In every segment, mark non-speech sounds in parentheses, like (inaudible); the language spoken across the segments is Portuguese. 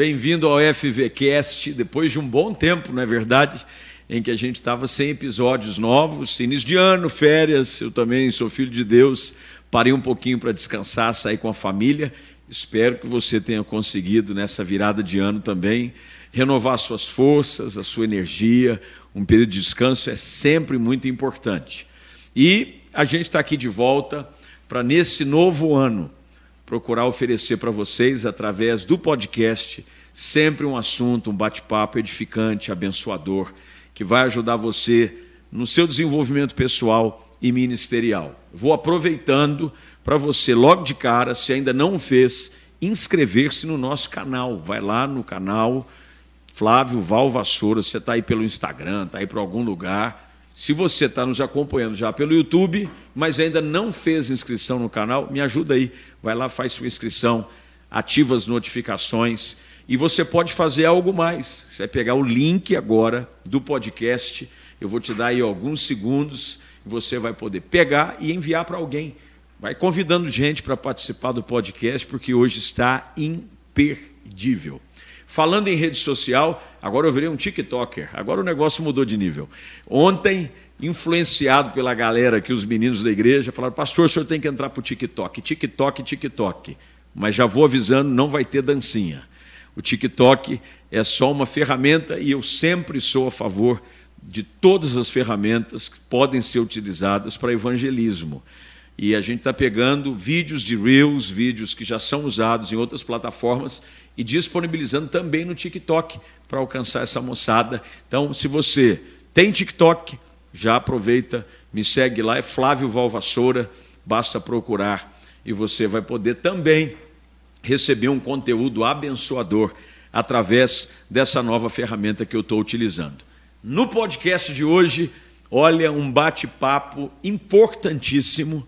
bem-vindo ao FVCast, depois de um bom tempo, não é verdade? Em que a gente estava sem episódios novos, início de ano, férias, eu também sou filho de Deus, parei um pouquinho para descansar, sair com a família. Espero que você tenha conseguido nessa virada de ano também renovar suas forças, a sua energia. Um período de descanso é sempre muito importante. E a gente está aqui de volta para, nesse novo ano, procurar oferecer para vocês, através do podcast, sempre um assunto, um bate-papo edificante, abençoador, que vai ajudar você no seu desenvolvimento pessoal e ministerial. Vou aproveitando para você, logo de cara, se ainda não fez, inscrever-se no nosso canal. Vai lá no canal Flávio Val Vassoura, você está aí pelo Instagram, está aí por algum lugar se você está nos acompanhando já pelo YouTube, mas ainda não fez inscrição no canal, me ajuda aí. Vai lá, faz sua inscrição, ativa as notificações e você pode fazer algo mais. Você vai pegar o link agora do podcast, eu vou te dar aí alguns segundos, você vai poder pegar e enviar para alguém. Vai convidando gente para participar do podcast, porque hoje está imperdível. Falando em rede social, agora eu virei um TikToker. Agora o negócio mudou de nível. Ontem, influenciado pela galera aqui, os meninos da igreja, falaram: Pastor, o senhor tem que entrar para o TikTok. TikTok, TikTok. Mas já vou avisando: não vai ter dancinha. O TikTok é só uma ferramenta e eu sempre sou a favor de todas as ferramentas que podem ser utilizadas para evangelismo. E a gente está pegando vídeos de Reels, vídeos que já são usados em outras plataformas e disponibilizando também no TikTok para alcançar essa moçada. Então, se você tem TikTok, já aproveita, me segue lá, é Flávio Valvassoura, basta procurar e você vai poder também receber um conteúdo abençoador através dessa nova ferramenta que eu estou utilizando. No podcast de hoje, olha, um bate-papo importantíssimo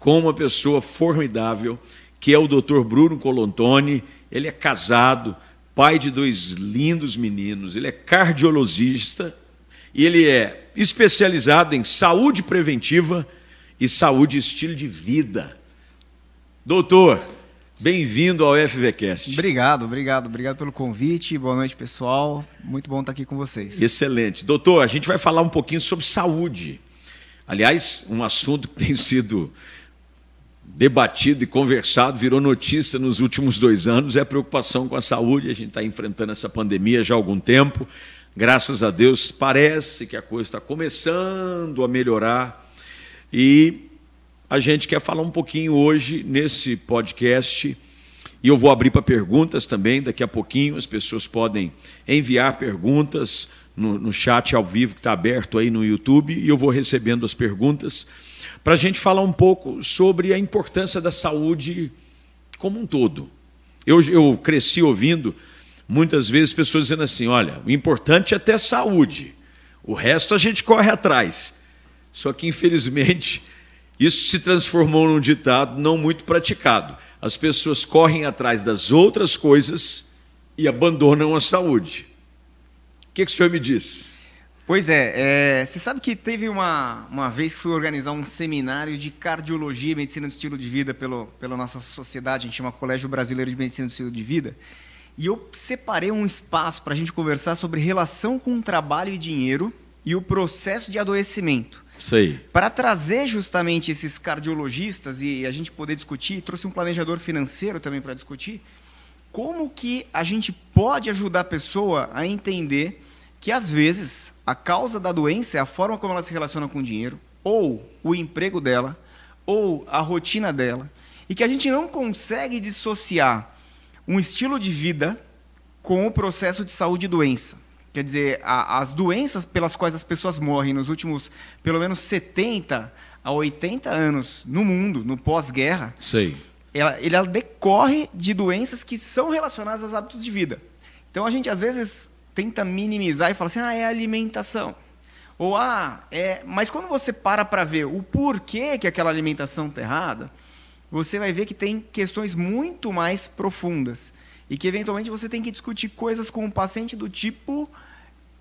com uma pessoa formidável, que é o Dr. Bruno Colontoni. Ele é casado, pai de dois lindos meninos, ele é cardiologista e ele é especializado em saúde preventiva e saúde e estilo de vida. Doutor, bem-vindo ao FVCast. Obrigado, obrigado, obrigado pelo convite. Boa noite, pessoal. Muito bom estar aqui com vocês. Excelente. Doutor, a gente vai falar um pouquinho sobre saúde. Aliás, um assunto que tem sido debatido e conversado, virou notícia nos últimos dois anos, é a preocupação com a saúde. A gente está enfrentando essa pandemia já há algum tempo. Graças a Deus, parece que a coisa está começando a melhorar. E a gente quer falar um pouquinho hoje nesse podcast. E eu vou abrir para perguntas também, daqui a pouquinho as pessoas podem enviar perguntas no, no chat ao vivo que está aberto aí no YouTube e eu vou recebendo as perguntas para a gente falar um pouco sobre a importância da saúde como um todo. Eu, eu cresci ouvindo muitas vezes pessoas dizendo assim: olha, o importante é ter saúde, o resto a gente corre atrás. Só que, infelizmente, isso se transformou num ditado não muito praticado. As pessoas correm atrás das outras coisas e abandonam a saúde. O que, que o senhor me diz? Pois é, é, você sabe que teve uma, uma vez que fui organizar um seminário de cardiologia e medicina do estilo de vida pelo, pela nossa sociedade, a gente chama Colégio Brasileiro de Medicina do Estilo de Vida, e eu separei um espaço para a gente conversar sobre relação com trabalho e dinheiro e o processo de adoecimento. Para trazer justamente esses cardiologistas e a gente poder discutir, trouxe um planejador financeiro também para discutir, como que a gente pode ajudar a pessoa a entender que às vezes a causa da doença é a forma como ela se relaciona com o dinheiro, ou o emprego dela, ou a rotina dela, e que a gente não consegue dissociar um estilo de vida com o processo de saúde e doença. Quer dizer, a, as doenças pelas quais as pessoas morrem nos últimos pelo menos 70 a 80 anos no mundo, no pós-guerra, ela, ela decorre de doenças que são relacionadas aos hábitos de vida. Então a gente às vezes tenta minimizar e fala assim: ah, é alimentação. Ou, ah, é. Mas quando você para para ver o porquê que aquela alimentação está errada, você vai ver que tem questões muito mais profundas. E que, eventualmente, você tem que discutir coisas com o paciente do tipo.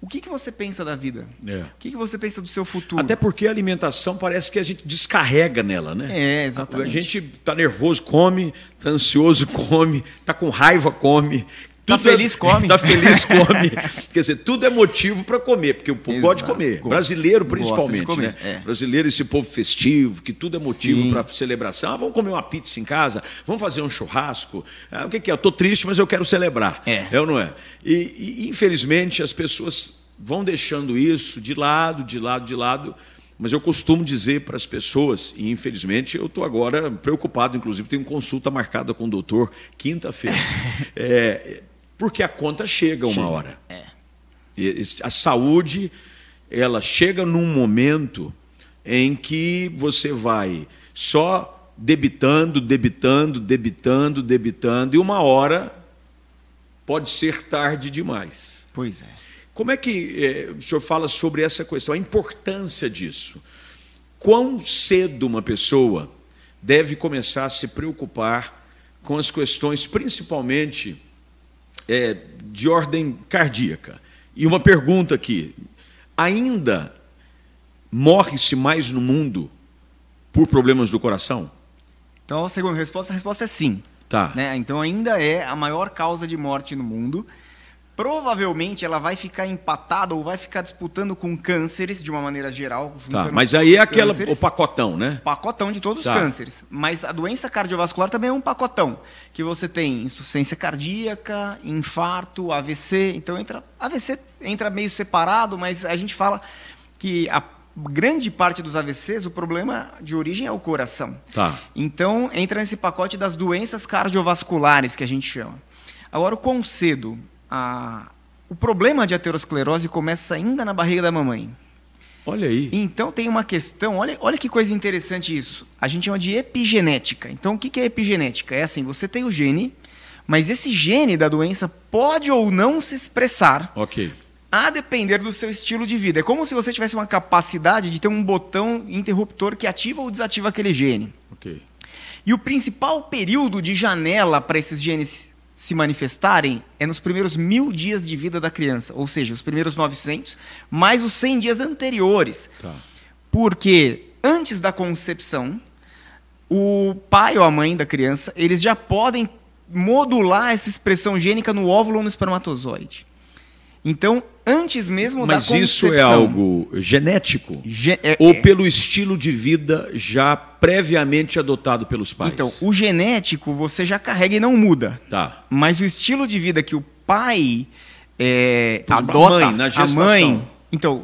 O que, que você pensa da vida? É. O que, que você pensa do seu futuro? Até porque a alimentação parece que a gente descarrega nela, né? É, exatamente. A gente está nervoso, come, está ansioso, (laughs) come, está com raiva, come, Tá feliz, come. Tá feliz, (laughs) come. Quer dizer, tudo é motivo para comer, porque o povo gosta de comer. Gosta. Brasileiro, principalmente, comer, né? é. Brasileiro, esse povo festivo, que tudo é motivo para celebração. Ah, vamos comer uma pizza em casa, vamos fazer um churrasco. Ah, o que, que é? Eu tô triste, mas eu quero celebrar. É. ou não é? E, e, infelizmente, as pessoas vão deixando isso de lado, de lado, de lado. Mas eu costumo dizer para as pessoas, e infelizmente eu estou agora preocupado, inclusive tenho consulta marcada com o doutor quinta-feira. (laughs) É, porque a conta chega uma hora. É. A saúde, ela chega num momento em que você vai só debitando, debitando, debitando, debitando, e uma hora pode ser tarde demais. Pois é. Como é que eh, o senhor fala sobre essa questão, a importância disso? Quão cedo uma pessoa deve começar a se preocupar com as questões, principalmente eh, de ordem cardíaca? E uma pergunta aqui: ainda morre-se mais no mundo por problemas do coração? Então, a segunda resposta, a resposta é sim. Tá. né? Então ainda é a maior causa de morte no mundo. Provavelmente ela vai ficar empatada ou vai ficar disputando com cânceres de uma maneira geral. Tá, mas aí é aquela, o cânceres. pacotão, né? pacotão de todos Tá. os cânceres. Mas a doença cardiovascular também é um pacotão. Que você tem insuficiência cardíaca, infarto, AVC. Então entra. AVC entra meio separado, mas a gente fala que a grande parte dos AVCs, o problema de origem é o coração. Tá. Então entra nesse pacote das doenças cardiovasculares que a gente chama. Agora, o quão cedo? A... O problema de aterosclerose começa ainda na barriga da mamãe. Olha aí. Então tem uma questão, olha, olha que coisa interessante isso. A gente chama de epigenética. Então o que é epigenética? É assim, você tem o gene, mas esse gene da doença pode ou não se expressar Ok. a depender do seu estilo de vida. É como se você tivesse uma capacidade de ter um botão interruptor que ativa ou desativa aquele gene. Ok. E o principal período de janela para esses genes se manifestarem é nos primeiros mil dias de vida da criança, ou seja, os primeiros 900, mais os 100 dias anteriores. Tá. Porque antes da concepção, o pai ou a mãe da criança, eles já podem modular essa expressão gênica no óvulo ou no espermatozoide. Então, antes mesmo da Mas concepção... isso é algo genético? Ge- é- Ou é- pelo estilo de vida já previamente adotado pelos pais? Então, o genético você já carrega e não muda. Tá. Mas o estilo de vida que o pai é, a adota, mãe, na a gestação. mãe. Então,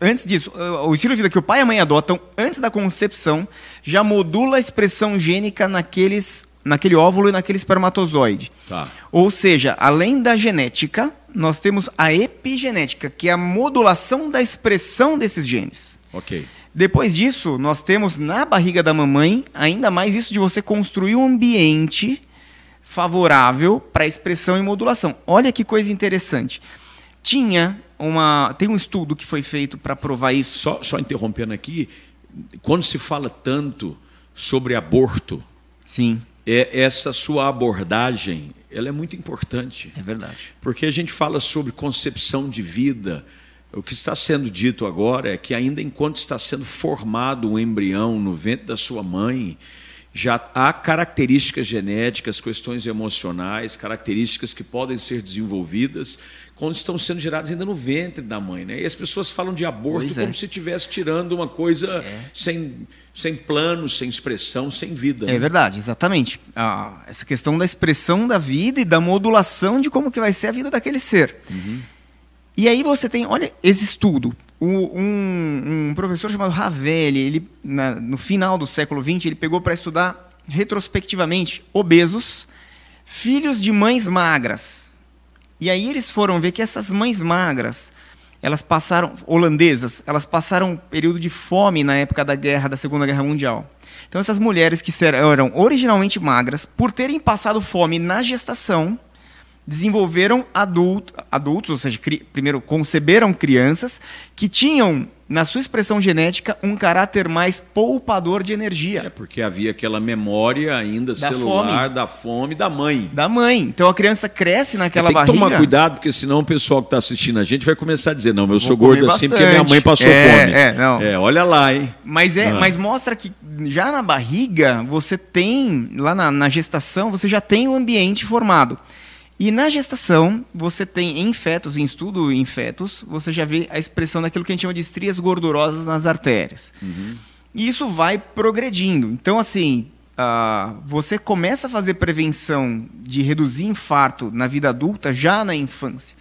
antes disso, o estilo de vida que o pai e a mãe adotam antes da concepção já modula a expressão gênica naqueles, naquele óvulo e naquele espermatozoide. Tá. Ou seja, além da genética, nós temos a epigenética, que é a modulação da expressão desses genes. Ok. Depois disso, nós temos na barriga da mamãe ainda mais isso de você construir um ambiente favorável para expressão e modulação. Olha que coisa interessante. Tinha uma, tem um estudo que foi feito para provar isso. Só, só interrompendo aqui, quando se fala tanto sobre aborto, Sim, é, essa sua abordagem ela é muito importante. é verdade. Porque a gente fala sobre concepção de vida. O que está sendo dito agora é que, ainda enquanto está sendo formado um embrião no ventre da sua mãe, já há características genéticas, questões emocionais, características que podem ser desenvolvidas quando estão sendo geradas ainda no ventre da mãe. Né? E as pessoas falam de aborto é. como se estivesse tirando uma coisa sem, sem plano, sem expressão, sem vida. É né? verdade, exatamente. Ah, essa questão da expressão da vida e da modulação de como que vai ser a vida daquele ser. E aí você tem, olha, esse estudo. O- um, um professor chamado Ravelli, ele, na- no final do século XX, ele pegou para estudar retrospectivamente obesos, filhos de mães magras. E aí eles foram ver que essas mães magras, elas passaram, holandesas, elas passaram um período de fome na época da guerra, da Segunda Guerra Mundial. Então essas mulheres que eram originalmente magras, por terem passado fome na gestação, desenvolveram adulto, adultos, ou seja, cri- primeiro conceberam crianças que tinham na sua expressão genética um caráter mais poupador de É energia porque havia aquela memória ainda Da celular fome. da fome da mãe. da mãe. Então a criança cresce naquela Tem que barriga. tomar cuidado, porque senão o pessoal que está assistindo a gente vai começar a dizer: não, eu sou Vou gordo assim porque minha mãe passou É, fome. é, não. olha lá, hein? Mas, é, Ah. mas mostra que já na barriga você tem, lá na, na gestação, você já tem o ambiente formado. E na gestação, você tem em fetos, em estudo em fetos, você já vê a expressão daquilo que a gente chama de estrias gordurosas nas artérias. Uhum. E isso vai progredindo. Então, assim, uh, você começa a fazer prevenção de reduzir infarto na vida adulta já na infância.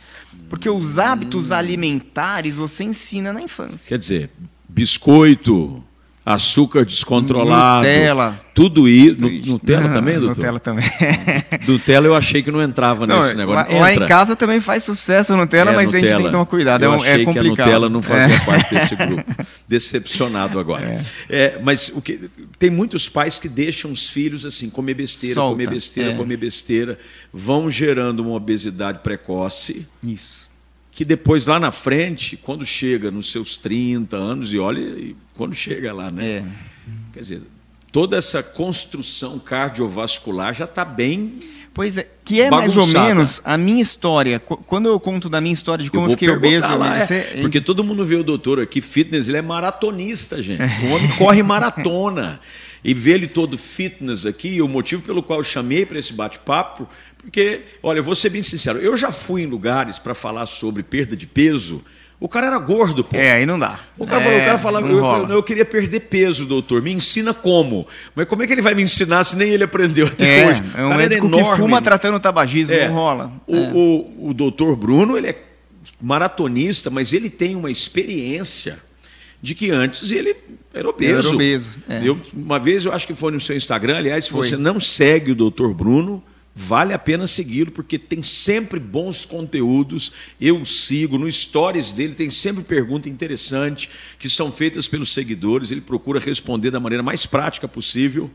Porque os hábitos alimentares você ensina na infância. Quer dizer, biscoito, açúcar descontrolado. Nutella. Tudo isso. Nutella não, também, doutor? Nutella também. (laughs) Nutella eu achei que não entrava não, nesse negócio. Lá, lá, em casa também faz sucesso Nutella, é, mas Nutella. a gente tem que tomar cuidado. Eu é, achei é complicado. que a Nutella não fazia é. parte desse grupo. Decepcionado agora. É. é. mas o que, tem muitos pais que deixam os filhos assim, comer besteira, Solta. comer besteira, é. comer besteira, vão gerando uma obesidade precoce. Isso que depois lá na frente, quando chega nos seus 30 anos, e olha, quando chega lá, né? É. Quer dizer, toda essa construção cardiovascular já está bem. Pois é, que é bagunçada. mais ou menos a minha história. Quando eu conto da minha história de como eu, eu fiquei obeso. Lá, é, porque todo mundo vê o doutor aqui, fitness, ele é maratonista, gente. O homem corre maratona. E ver ele todo fitness aqui, o motivo pelo qual eu chamei para esse bate-papo porque, olha, eu vou ser bem sincero, eu já fui em lugares para falar sobre perda de peso. O cara era gordo, pô. É, aí não dá. O cara, é, falou, o cara falava, eu, eu, eu, queria perder peso, doutor. Me ensina como. Mas como é que ele vai me ensinar se nem ele aprendeu até é, hoje? É um médico enorme. que fuma tratando tabagismo, é, não rola. O, é. o, o doutor Bruno, ele é maratonista, mas ele tem uma experiência de que antes ele era obeso. Era obeso. É. Eu, uma vez eu acho que foi no seu Instagram, aliás, se foi. você não segue o doutor Bruno, Vale a pena segui-lo, porque tem sempre bons conteúdos. Eu sigo, no stories dele tem sempre perguntas interessantes que são feitas pelos seguidores. Ele procura responder da maneira mais prática possível.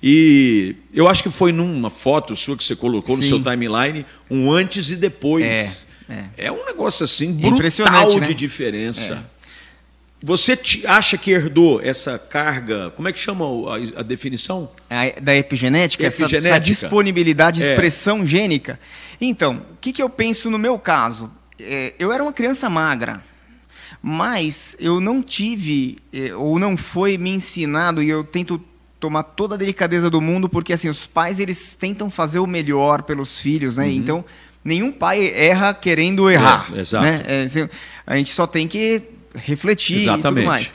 E eu acho que foi numa foto sua que você colocou Sim. no seu timeline, um antes e depois. É, é. é um negócio assim brutal né? de diferença. É. Você acha que herdou essa carga? Como é que chama a, a definição? A, da epigenética, epigenética. Essa, essa, disponibilidade de é. expressão gênica. Então, o que, que eu penso no meu caso? É, eu era uma criança magra, mas eu não tive, é, ou não foi me ensinado, e eu tento tomar toda a delicadeza do mundo, porque assim, os pais eles tentam fazer o melhor pelos filhos, né? Uhum. Então, nenhum pai erra querendo errar. É, exato. Né? É, assim, a gente só tem que refletir Exatamente. e tudo mais.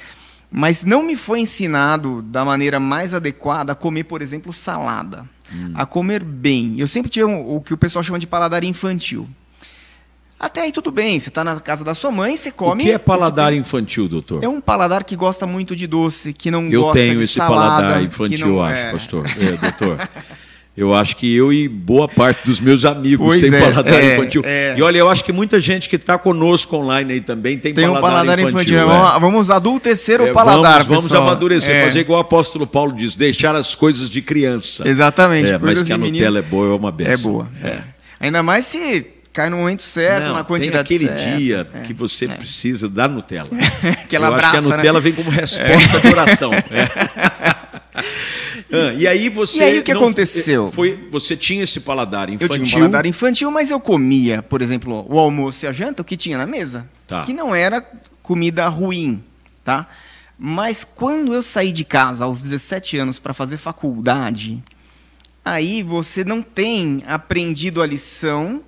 Mas não me foi ensinado da maneira mais adequada a comer, por exemplo, salada. Hum. A comer bem. Eu sempre tive um, o que o pessoal chama de paladar infantil. Até aí tudo bem, você está na casa da sua mãe, você come. O que é paladar infantil, doutor? É um paladar que gosta muito de doce, que não eu gosta de salada. Eu tenho esse paladar infantil, não... acho, é... pastor. É, doutor. (laughs) Eu acho que eu e boa parte dos meus amigos pois têm é, paladar é, infantil. É. E olha, eu acho que muita gente que está conosco online aí também tem, tem paladar, um paladar infantil. infantil. É. Vamos adultecer o é, paladar, Vamos, vamos amadurecer, é. fazer igual o apóstolo Paulo diz, deixar as coisas de criança. Exatamente. mas que a Nutella é boa, é uma benção. É boa. Ainda mais se cai no momento certo, Não, na quantidade tem aquele certa. dia é, que você é. precisa da Nutella. (laughs) que ela Eu abraça, acho que a Nutella né? vem como (laughs) resposta de oração. (laughs) Ah, e aí você. E aí o que não, aconteceu? Foi, você tinha esse paladar infantil. Eu tinha um paladar infantil, mas eu comia, por exemplo, o almoço e a janta, o que tinha na mesa. Tá. Que não era comida ruim, tá? Mas quando eu saí de casa aos 17 anos para fazer faculdade, aí você não tem aprendido a lição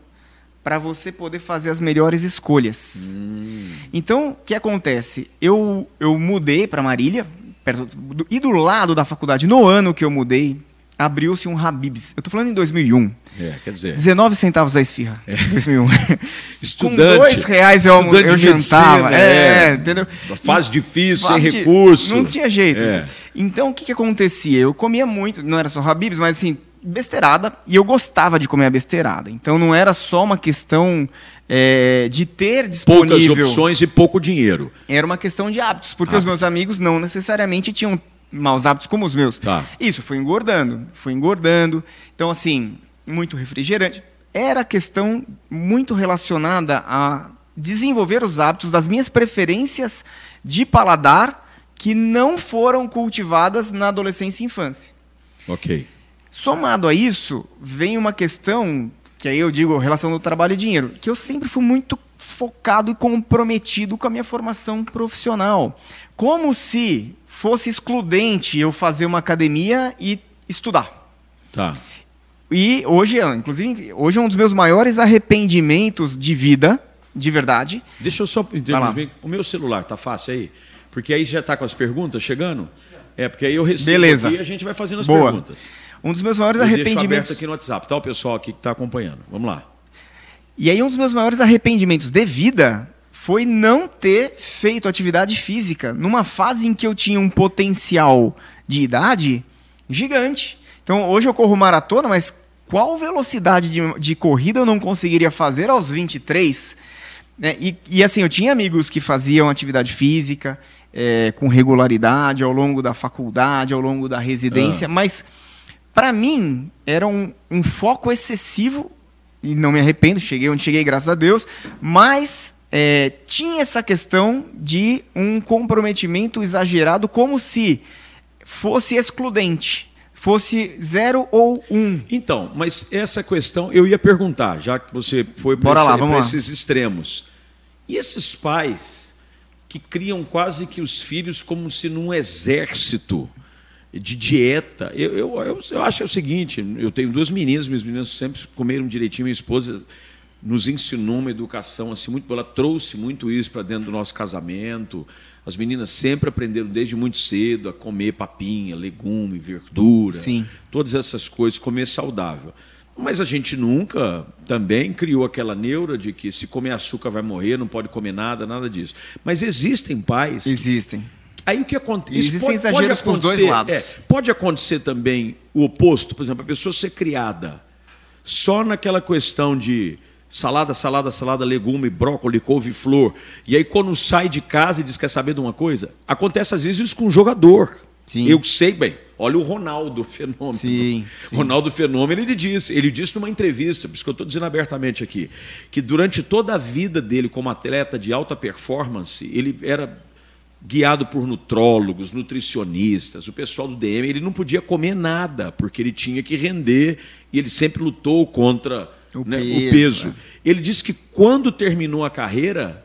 para você poder fazer as melhores escolhas. Hum. Então, o que acontece? Eu, eu mudei para Marília, perto do, e do lado da faculdade, no ano que eu mudei, abriu-se um Habib's. Eu estou falando em 2001. É, quer dizer... 19 centavos a esfirra. É. 2001. (laughs) Estudante, Com dois reais eu, eu jantava. Medicina, é, é, entendeu? Fase difícil, Fase sem recurso. Não tinha jeito. É. Então, o que, que acontecia? Eu comia muito, não era só Habib's, mas assim, besteirada, e eu gostava de comer a besteirada. Então, não era só uma questão é, de ter disponível... Poucas opções e pouco dinheiro. Era uma questão de hábitos, porque ah. os meus amigos não necessariamente tinham maus hábitos como os meus. Tá. Isso foi engordando, foi engordando. Então, assim, muito refrigerante. Era questão muito relacionada a desenvolver os hábitos das minhas preferências de paladar que não foram cultivadas na adolescência e infância. Ok. Somado a isso, vem uma questão que aí eu digo relação do trabalho e dinheiro, que eu sempre fui muito focado e comprometido com a minha formação profissional. Como se fosse excludente eu fazer uma academia e estudar. Tá. E hoje, inclusive, hoje é um dos meus maiores arrependimentos de vida, de verdade. Deixa eu só entender. O meu celular tá fácil aí? Porque aí já está com as perguntas chegando? É, porque aí eu recebo Beleza. e a gente vai fazendo as Boa. perguntas. Um dos meus maiores Eu deixo arrependimentos. aberto aqui no WhatsApp, tá? O pessoal aqui que está acompanhando. Vamos lá. E aí, um dos meus maiores arrependimentos de vida foi não ter feito atividade física numa fase em que eu tinha um potencial de idade gigante. Então, hoje eu corro maratona, mas qual velocidade de, de corrida eu não conseguiria fazer aos 23? Né? E, e assim, eu tinha amigos que faziam atividade física é, com regularidade ao longo da faculdade, ao longo da residência, mas para mim era um, um foco excessivo e não me arrependo, cheguei onde cheguei, graças a Deus, mas é, tinha essa questão de um comprometimento exagerado, como se fosse excludente, fosse zero ou um. Então, mas essa questão eu ia perguntar, já que você foi para esses extremos. E esses pais que criam quase que os filhos como se num exército de dieta. Eu, eu, eu, eu acho que é o seguinte: eu tenho duas meninas, minhas meninas sempre comeram direitinho, minha esposa nos ensinou uma educação assim muito ela trouxe muito isso para dentro do nosso casamento as meninas sempre aprenderam desde muito cedo a comer papinha legume verdura Sim. todas essas coisas comer saudável mas a gente nunca também criou aquela neura de que se comer açúcar vai morrer não pode comer nada nada disso mas existem pais que Existem. Aí o que acontece? Existem exageros pros dois lados. pode acontecer também o oposto, por exemplo, a pessoa ser criada só naquela questão de salada, salada, salada, legume, brócolis, couve-flor. E aí quando sai de casa e diz quer saber de uma coisa, acontece às vezes isso com um jogador. Sim. Eu sei bem. Olha o Ronaldo (laughs) Fenômeno. Sim, sim. Ronaldo Fenômeno, ele disse, ele disse numa entrevista, por isso que eu estou dizendo abertamente aqui, que durante toda a vida dele como atleta de alta performance, ele era guiado por nutrólogos, nutricionistas, o pessoal do DM, ele não podia comer nada, porque ele tinha que render e ele sempre lutou contra O né, peso, o peso. é. Ele disse que quando terminou a carreira,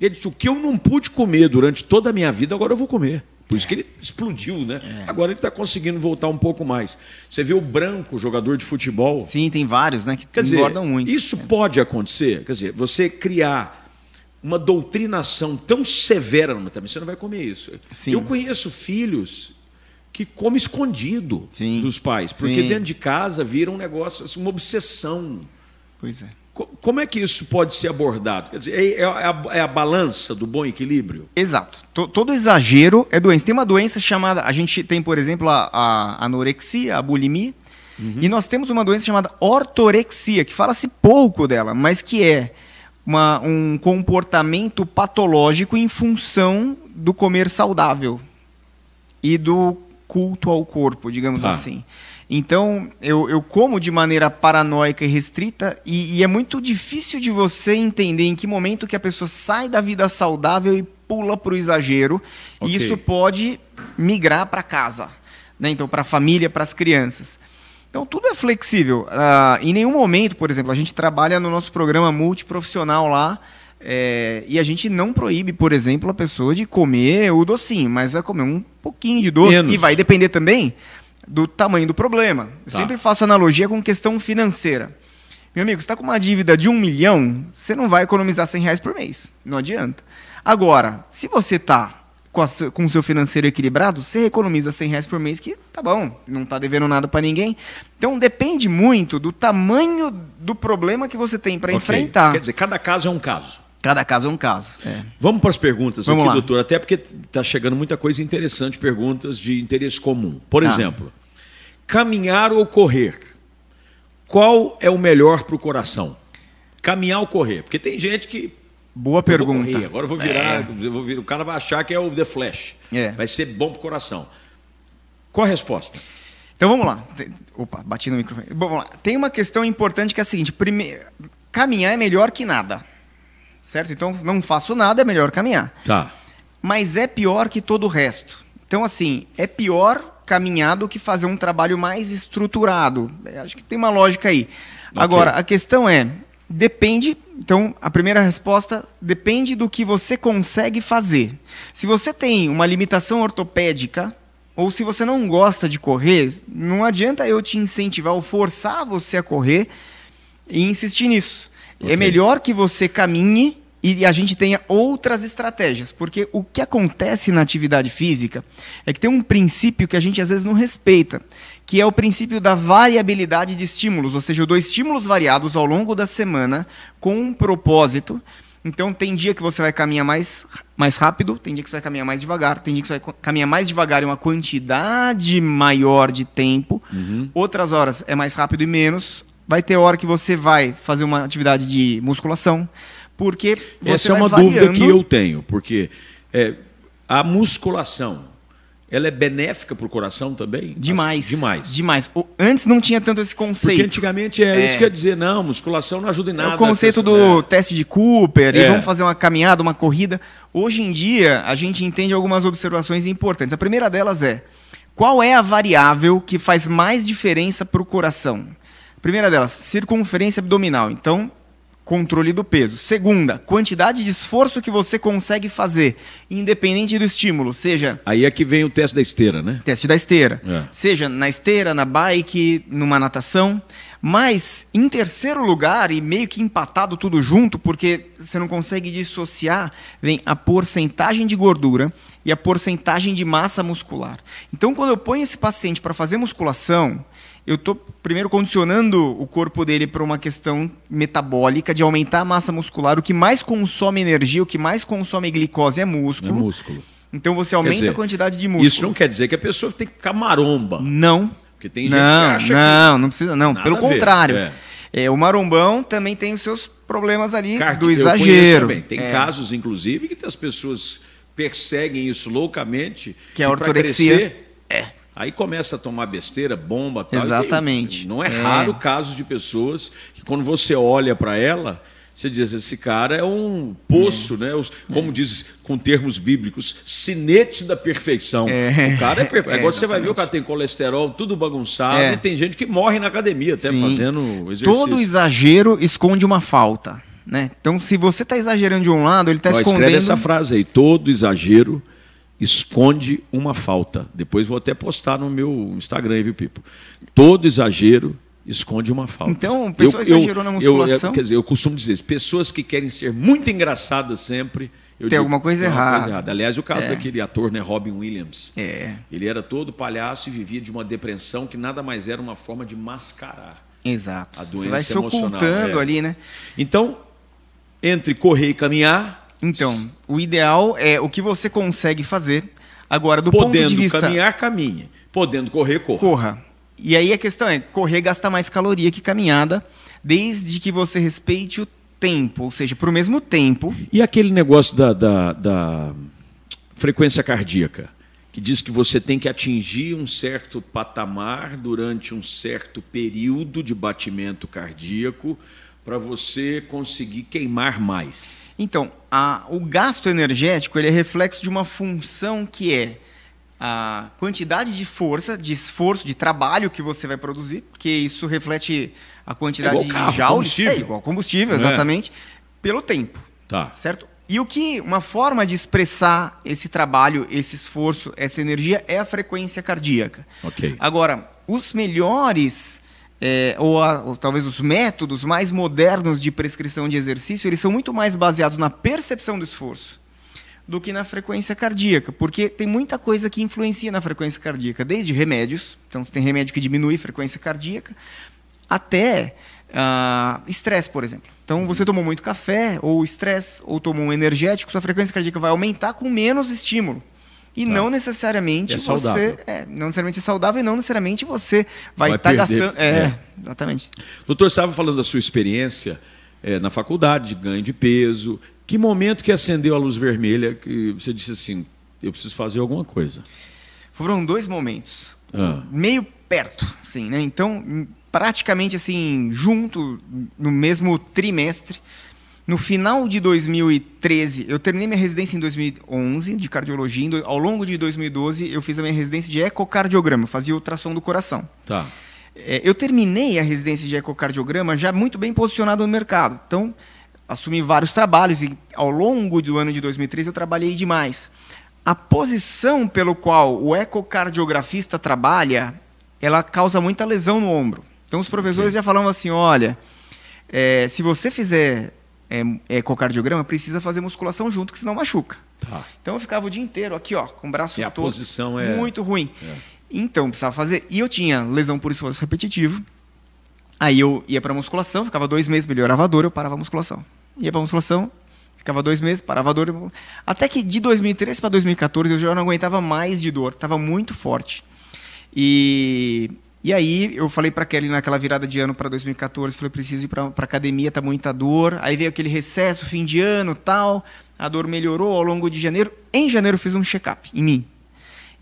ele disse: o que eu não pude comer durante toda a minha vida, agora eu vou comer. Por isso que ele explodiu, né? É. Agora ele está conseguindo voltar um pouco mais. Você vê o Branco, jogador de futebol, Sim, tem vários, né, que Quer dizer, engordam muito. isso pode acontecer. Quer dizer, você criar uma doutrinação tão severa, mas também você não vai comer isso. Sim. Eu conheço filhos que comem escondido Sim. dos pais, porque Sim. dentro de casa vira um negócio, assim, uma obsessão. Pois é. Co- Como é que isso pode ser abordado? Quer dizer, é, é a, é a balança do bom equilíbrio? Exato. To- todo exagero é doença. Tem uma doença chamada. A gente tem, por exemplo, a, a anorexia, a bulimia. E nós temos uma doença chamada ortorexia, que fala-se pouco dela, mas que é uma- um comportamento patológico em função do comer saudável e do culto ao corpo, digamos Tá. assim. Então, eu, eu como de maneira paranoica e restrita, e, e é muito difícil de você entender em que momento que a pessoa sai da vida saudável e pula para o exagero, Ok. e isso pode migrar para casa, né? então para a família, para as crianças. Então, tudo é flexível. Ah, em nenhum momento, por exemplo, a gente trabalha no nosso programa multiprofissional lá, é, e a gente não proíbe, por exemplo, a pessoa de comer o docinho, mas vai comer um pouquinho de doce. Menos. E vai depender também do tamanho do problema. Eu Tá. sempre faço analogia com questão financeira. Meu amigo, você está com uma dívida de um milhão, você não vai economizar 100 reais por mês. Não adianta. Agora, se você está com, a com o seu financeiro equilibrado, você economiza 100 reais por mês, que tá bom, não está devendo nada para ninguém. Então depende muito do tamanho do problema que você tem para Ok. enfrentar. Quer dizer, cada caso é um caso. Cada caso é um caso. É. Vamos para as perguntas Vamos aqui, lá. doutor, até porque está chegando muita coisa interessante, perguntas de interesse comum. Por Ah. exemplo, caminhar ou correr? Qual é o melhor para o coração? Caminhar ou correr? Porque tem gente que. Boa eu vou pergunta. correr, agora eu vou virar, eu vou virar. O cara vai achar que é o The Flash. É. Vai ser bom para o coração. Qual a resposta? Então vamos lá. Opa, bati no microfone. Bom, vamos lá. Tem uma questão importante que é a seguinte: primeiro, caminhar é melhor que nada. Certo? Então não faço nada, é melhor caminhar. Tá. Mas é pior que todo o resto. Então, assim, é pior caminhar do que fazer um trabalho mais estruturado. É, Acho que tem uma lógica aí. Ok. Agora, a questão é: depende. Então, a primeira resposta depende do que você consegue fazer. Se você tem uma limitação ortopédica ou se você não gosta de correr, não adianta eu te incentivar ou forçar você a correr e insistir nisso. É Ok. É melhor que você caminhe e a gente tenha outras estratégias, porque o que acontece na atividade física é que tem um princípio que a gente às vezes não respeita, que é o princípio da variabilidade de estímulos, ou seja, eu dou estímulos variados ao longo da semana com um propósito. Então tem dia que você vai caminhar mais, mais rápido, tem dia que você vai caminhar mais devagar, tem dia que você vai caminhar mais devagar em uma quantidade maior de tempo, outras horas é mais rápido e menos. Vai ter hora que você vai fazer uma atividade de musculação, porque você Essa é uma variando. dúvida que eu tenho, porque é, a musculação, ela é benéfica para o coração também? Demais. Assim, demais. Demais. O- Antes não tinha tanto esse Porque conceito. antigamente é, É. isso que quer dizer, não, musculação não ajuda em É nada. o conceito do é. teste de Cooper, e É. vamos fazer uma caminhada, uma corrida. Hoje em dia, a gente entende algumas observações importantes. A primeira delas é: qual é a variável que faz mais diferença para o coração? A primeira delas, circunferência abdominal. Então, controle do peso. Segunda, quantidade de esforço que você consegue fazer, independente do estímulo, seja Aí é que vem o teste da esteira, né? teste da esteira. É. Seja na esteira, na bike, numa natação. Mas, em terceiro lugar, e meio que empatado tudo junto, porque você não consegue dissociar, vem a porcentagem de gordura e a porcentagem de massa muscular. Então, quando eu ponho esse paciente para fazer musculação, eu estou primeiro condicionando o corpo dele para uma questão metabólica, de aumentar a massa muscular. O que mais consome energia, o que mais consome glicose é É músculo. músculo. Então, você aumenta dizer, a quantidade de músculo. Isso não quer dizer que a pessoa tem que ficar maromba. Não. Porque tem gente não, que acha não, não precisa, não. Nada Pelo contrário. é. É, o marombão também tem os seus problemas ali que do exagero. também. Tem É, casos, inclusive, que as pessoas perseguem isso loucamente. Que é a ortorexia. crescer, Aí começa a tomar besteira, bomba tal. Exatamente. não é, É. raro casos de pessoas que quando você olha para ela, você diz, esse cara é um poço, né? Os- Como diz com termos bíblicos, sinete da perfeição. É. O cara é (laughs) perfeito. É, Agora você vai ver o cara tem colesterol, tudo bagunçado, É. e tem gente que morre na academia até Sim. fazendo exercício. Todo exagero esconde uma falta. Né? Então, se você está exagerando de um lado, ele está escondendo. Escreve essa frase aí. Todo exagero esconde uma falta. Depois vou até postar no meu Instagram, viu, Pipo? Todo exagero esconde uma falta. Então, a pessoa exagerou na musculação. quer dizer, eu costumo dizer, pessoas que querem ser muito engraçadas sempre. eu Tem alguma coisa tem alguma errada. Aliás, o caso É. daquele ator, né, Robin Williams. É, Ele era todo palhaço e vivia de uma depressão que nada mais era uma forma de mascarar. exato. A Você doença vai se emocional, ocultando é. ali, né? Então, entre correr e caminhar, Então, o ideal é o que você consegue fazer. Agora, do ponto podendo de vista. caminhar, caminhe. Podendo correr, corra. corra. E aí a questão é, correr gasta mais caloria que caminhada, desde que você respeite o tempo, ou seja, para o mesmo tempo. E aquele negócio da, da, da frequência cardíaca, que diz que você tem que atingir um certo patamar durante um certo período de batimento cardíaco para você conseguir queimar mais. Então, a- o gasto energético ele é reflexo de uma função que é a quantidade de força, de esforço, de trabalho que você vai produzir, porque isso reflete a quantidade É igual carro, de joules, combustível. é igual combustível, É. exatamente, pelo tempo. Tá. Certo? E o que uma forma de expressar esse trabalho, esse esforço, essa energia é a frequência cardíaca. Ok. Agora, os melhores é, ou, a- ou talvez os métodos mais modernos de prescrição de exercício, eles são muito mais baseados na percepção do esforço do que na frequência cardíaca, porque tem muita coisa que influencia na frequência cardíaca, desde remédios, então você tem remédio que diminui a frequência cardíaca, até ah, estresse, por exemplo. Então você tomou muito café, ou estresse, ou tomou um energético, sua frequência cardíaca vai aumentar com menos estímulo. E Tá. não necessariamente É você. É, não necessariamente é saudável e não necessariamente você vai estar perder, gastando. É, é. exatamente. Doutor, você estava falando da sua experiência eh, na faculdade, de ganho de peso. Que momento que acendeu a luz vermelha que você disse assim, eu preciso fazer alguma coisa? Foram dois momentos. Ah. Meio perto, sim, né? Então, praticamente assim, junto, no mesmo trimestre. No final de 2013, eu terminei minha residência em 2011 de cardiologia. Ao longo de 2012, eu fiz a minha residência de ecocardiograma, fazia ultrassom do coração. Tá. É, eu terminei a residência de ecocardiograma já muito bem posicionado no mercado. Então, assumi vários trabalhos e ao longo do ano de 2013 eu trabalhei demais. a posição pelo qual o ecocardiografista trabalha, ela causa muita lesão no ombro. Então os professores já falavam assim, olha, é, se você fizer é, ecocardiograma, precisa fazer musculação junto, que senão machuca. Tá. Então eu ficava o dia inteiro aqui, ó, com o braço e todo. a posição é muito ruim. É. Então precisava fazer. E eu tinha lesão por esforço repetitivo. Aí eu ia para musculação, ficava dois meses, melhorava a dor, eu parava a musculação. Ia para musculação, ficava dois meses, parava a dor. Até que de 2013 para 2014 eu já não aguentava mais de dor, estava muito forte. E e aí eu falei para Kelly naquela virada de ano para 2014, falei preciso ir para academia, tá muita dor. Aí veio aquele recesso, fim de ano, tal. A dor melhorou ao longo de janeiro. Em janeiro eu fiz um check-up em mim.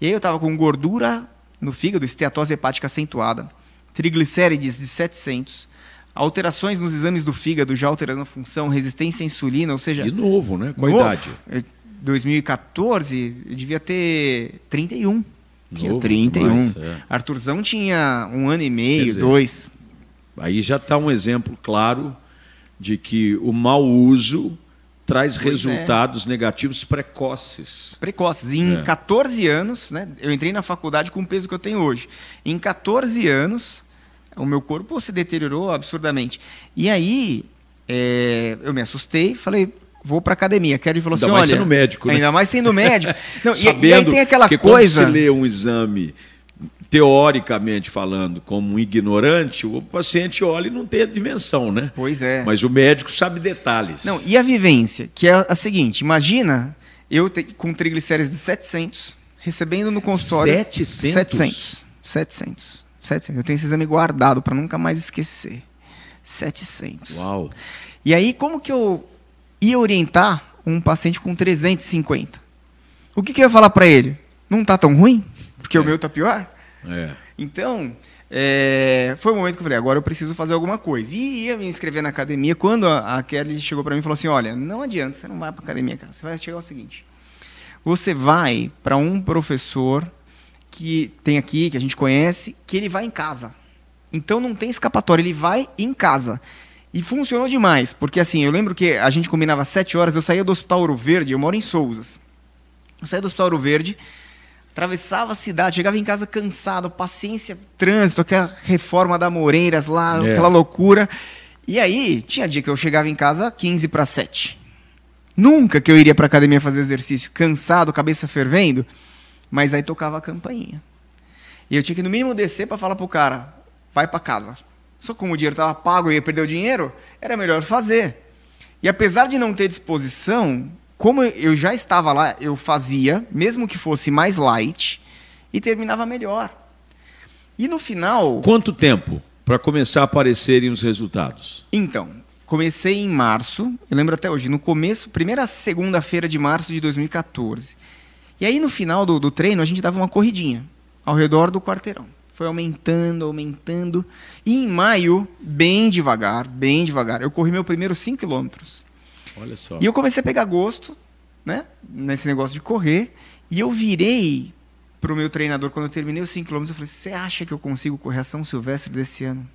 E aí eu tava com gordura no fígado, esteatose hepática acentuada, triglicérides de 700, alterações nos exames do fígado já alterando a função, resistência à insulina, ou seja, de novo, né? Qual a idade? 2014, eu devia ter 31. Tinha Novo 31. Demais, é. Arthurzão tinha um ano e meio, dizer, dois. Aí já está um exemplo claro de que o mau uso traz pois é. resultados é. negativos precoces. Precoces. Em é. 14 anos, né, eu entrei na faculdade com o peso que eu tenho hoje. Em 14 anos, o meu corpo se deteriorou absurdamente. E aí, é, eu me assustei, falei, vou para academia. Kelly falou ainda assim, mais olha, sendo médico, né? ainda mais sendo médico. (laughs) Não, Sabendo e, e aí tem aquela que coisa. Quando você lê um exame teoricamente falando, como um ignorante, o paciente olha e não tem a dimensão, né? Pois é. Mas o médico sabe detalhes. Não, e a vivência, que é a seguinte, imagina eu com triglicérides de 700, recebendo no consultório 700 700. 700. 700. Eu tenho esse exame guardado para nunca mais esquecer. 700. Uau. E aí como que eu ia orientar um paciente com 350. O que, que eu ia falar para ele? Não está tão ruim? Porque é. o meu está pior? É. Então, é, foi o momento que eu falei, agora eu preciso fazer alguma coisa. E ia me inscrever na academia quando a, a Kelly chegou para mim e falou assim, olha, não adianta, você não vai para academia, cara. Você vai chegar ao seguinte, você vai para um professor que tem aqui, que a gente conhece, que ele vai em casa. Então não tem escapatória, ele vai em casa. E funcionou demais, porque assim, eu lembro que a gente combinava sete horas, eu saía do Hospital Ouro Verde, eu moro em Souzas. Eu saía do Hospital Ouro Verde, atravessava a cidade, chegava em casa cansado, paciência, trânsito, aquela reforma da Moreiras lá, é. aquela loucura. E aí, tinha dia que eu chegava em casa 15 para 7. Nunca que eu iria para academia fazer exercício, cansado, cabeça fervendo, mas aí tocava a campainha. E eu tinha que no mínimo descer para falar pro cara, vai para casa. Só como o dinheiro estava pago e ia perder o dinheiro, era melhor fazer. E apesar de não ter disposição, como eu já estava lá, eu fazia, mesmo que fosse mais light, e terminava melhor. E no final. Quanto tempo para começar a aparecerem os resultados? Então, comecei em março, eu lembro até hoje, no começo, primeira segunda-feira de março de 2014. E aí no final do, do treino a gente dava uma corridinha ao redor do quarteirão foi aumentando, aumentando. E em maio, bem devagar, bem devagar, eu corri meu primeiro 5 quilômetros. Olha só. E eu comecei a pegar gosto, né, nesse negócio de correr, e eu virei pro meu treinador quando eu terminei os 5 quilômetros, eu falei: "Você acha que eu consigo correr a São Silvestre desse ano?"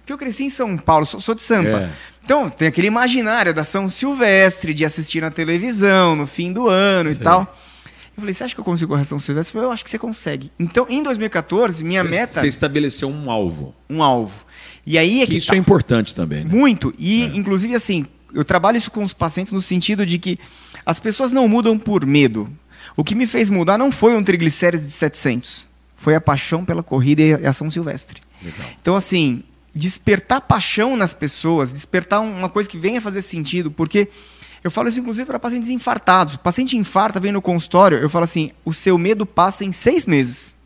Porque eu cresci em São Paulo, sou, sou de Sampa. É. Então, tem aquele imaginário da São Silvestre, de assistir na televisão, no fim do ano Sei. e tal. Eu falei, você acha que eu consigo correção silvestre? Eu falei, eu acho que você consegue. Então, em 2014, minha você, meta... Você estabeleceu um alvo. Um alvo. E aí é que... Isso tá... é importante também, né? Muito. E, é. inclusive, assim, eu trabalho isso com os pacientes no sentido de que as pessoas não mudam por medo. O que me fez mudar não foi um triglicérides de 700. Foi a paixão pela corrida e a ação silvestre. Legal. Então, assim, despertar paixão nas pessoas, despertar uma coisa que venha fazer sentido, porque eu falo isso inclusive para pacientes infartados. O paciente infarta, vem no consultório, eu falo assim: o seu medo passa em seis meses.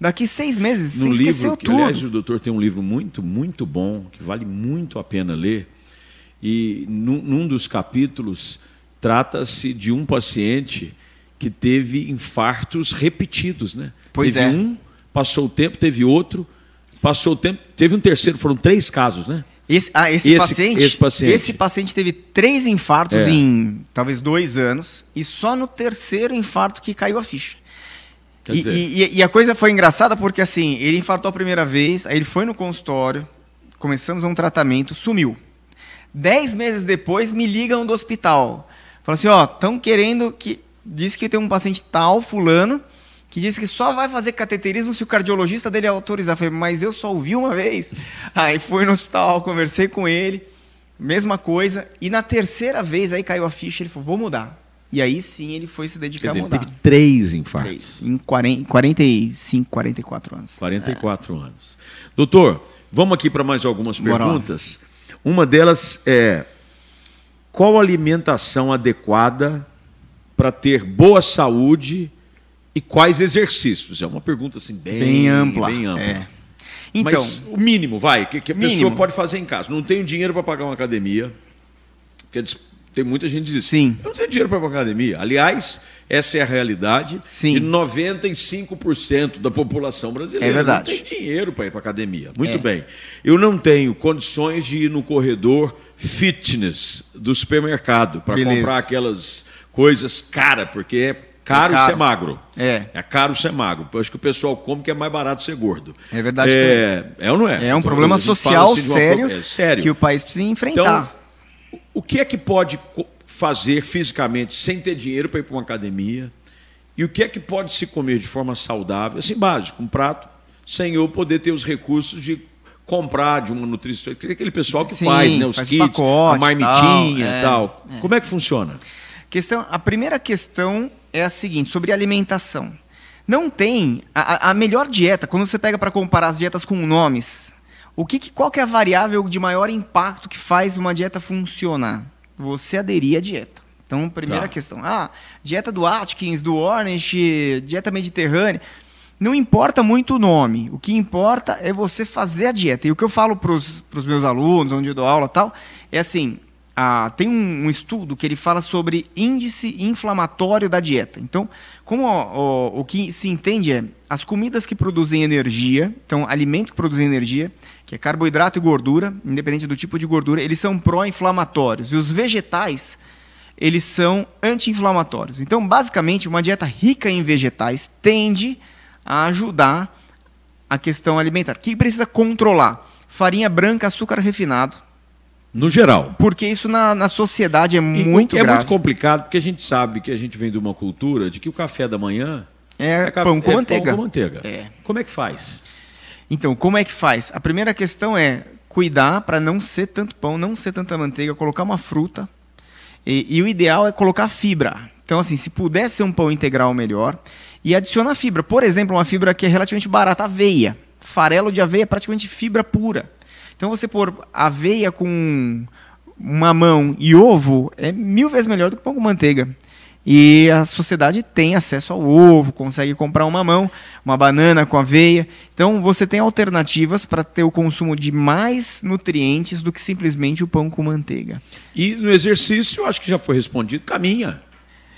Daqui seis meses, no você livro, esqueceu que, tudo. Aliás, o doutor tem um livro muito, muito bom, que vale muito a pena ler. E num, num dos capítulos trata-se de um paciente que teve infartos repetidos, né? Pois teve é. um, passou o tempo, teve outro, passou o tempo, teve um terceiro, foram três casos, né? Esse, ah, esse, esse, paciente, esse, paciente, esse paciente teve três infartos é. em talvez dois anos e só no terceiro infarto que caiu a ficha. E, e, e, a coisa foi engraçada porque assim, ele infartou a primeira vez, aí ele foi no consultório, começamos um tratamento, sumiu. Dez meses depois me ligam do hospital. Falam assim, ó, estão querendo que disse que tem um paciente tal, fulano, que disse que só vai fazer cateterismo se o cardiologista dele autorizar. Eu falei, mas eu só ouvi uma vez. (laughs) Aí fui no hospital, conversei com ele, mesma coisa. E na terceira vez aí caiu a ficha, ele falou, vou mudar. E aí sim ele foi se dedicar Quer dizer, a mudar. ele teve três infartos. Três, em 40, 45, 44 anos. 44 anos. Doutor, vamos aqui para mais algumas perguntas. Uma delas é: qual a alimentação adequada para ter boa saúde e quais exercícios? É uma pergunta assim bem, Bem ampla. Bem ampla. é. Então, Mas o mínimo, vai, que, que a pessoa Mínimo. pode fazer em casa. Não tenho dinheiro para pagar uma academia. Porque tem muita gente que diz Sim. Eu não tenho dinheiro para pagar uma academia. Aliás, essa é a realidade Sim. de 95% da população brasileira. É verdade. Não tem dinheiro para ir para academia. Muito É. bem. Eu não tenho condições de ir no corredor fitness do supermercado para comprar aquelas coisas caras, porque é caro, É caro. ser magro. É. É caro ser magro. Eu acho que o pessoal come que é mais barato ser gordo. É verdade É, é ou não é? é um Então, problema a gente fala social assim sério, forma- é, sério. que o país precisa enfrentar. Então, o que é que pode fazer fisicamente sem ter dinheiro para ir para uma academia? E o que é que pode se comer de forma saudável, assim, básico, um prato, sem eu poder ter os recursos de comprar de uma nutricionista, aquele pessoal que Sim, faz, né, os faz kits, pacote, a marmitinha tal, e é, tal. Como é que funciona? Questão, a primeira questão é a seguinte, sobre alimentação. Não tem a, a- melhor dieta, quando você pega para comparar as dietas com nomes, o que, que- qual que é a variável de maior impacto que faz uma dieta funcionar? Você aderir à dieta. Então, primeira Tá. questão. Ah, dieta do Atkins, do Ornish, dieta mediterrânea. Não importa muito o nome. O que importa é você fazer a dieta. E o que eu falo para os meus alunos, onde eu dou aula e tal, é assim: ah, tem um, um estudo que ele fala sobre índice inflamatório da dieta. Então, como ó, ó, o que se entende é as comidas que produzem energia, então alimentos que produzem energia, que é carboidrato e gordura, independente do tipo de gordura, eles são pró-inflamatórios. E os vegetais, eles são anti-inflamatórios. Então, basicamente, uma dieta rica em vegetais tende a ajudar a questão alimentar. O que precisa controlar? Farinha branca, açúcar refinado, No geral. porque isso na, na sociedade é E muito é grave. muito complicado, porque a gente sabe que a gente vem de uma cultura de que o café da manhã É café- pão com é manteiga. Pão com manteiga. É. Como é que faz? Então, como é que faz? A primeira questão é cuidar para não ser tanto pão, não ser tanta manteiga, colocar uma fruta. E, e o ideal é colocar fibra. Então, assim, se puder ser um pão integral, melhor. E adicionar fibra. Por exemplo, uma fibra que é relativamente barata, aveia. Farelo de aveia é praticamente fibra pura. Então, você pôr aveia com mamão e ovo é mil vezes melhor do que pão com manteiga. E a sociedade tem acesso ao ovo, consegue comprar um mamão, uma banana com aveia. Então você tem alternativas para ter o consumo de mais nutrientes do que simplesmente o pão com manteiga. E no exercício, acho que já foi respondido, caminha.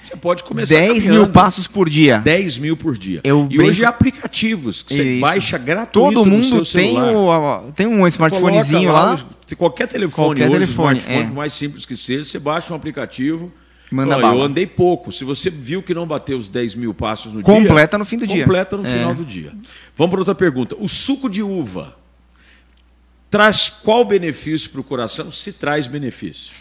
Você pode começar 10 caminhando. mil passos por dia. 10 mil por dia. Eu e brinco- hoje há aplicativos que você Isso. baixa gratuito Todo mundo tem, o, tem um smartphonezinho lá. no- Qualquer telefone Qualquer hoje, telefone, smartphone, é. mais simples que seja, você baixa um aplicativo. Manda bala. Eu andei pouco. Se você viu que não bateu os 10 mil passos no dia... Completa no fim do dia. Completa no É. final do dia. Vamos para outra pergunta. O suco de uva traz qual benefício para o coração? Se traz benefício.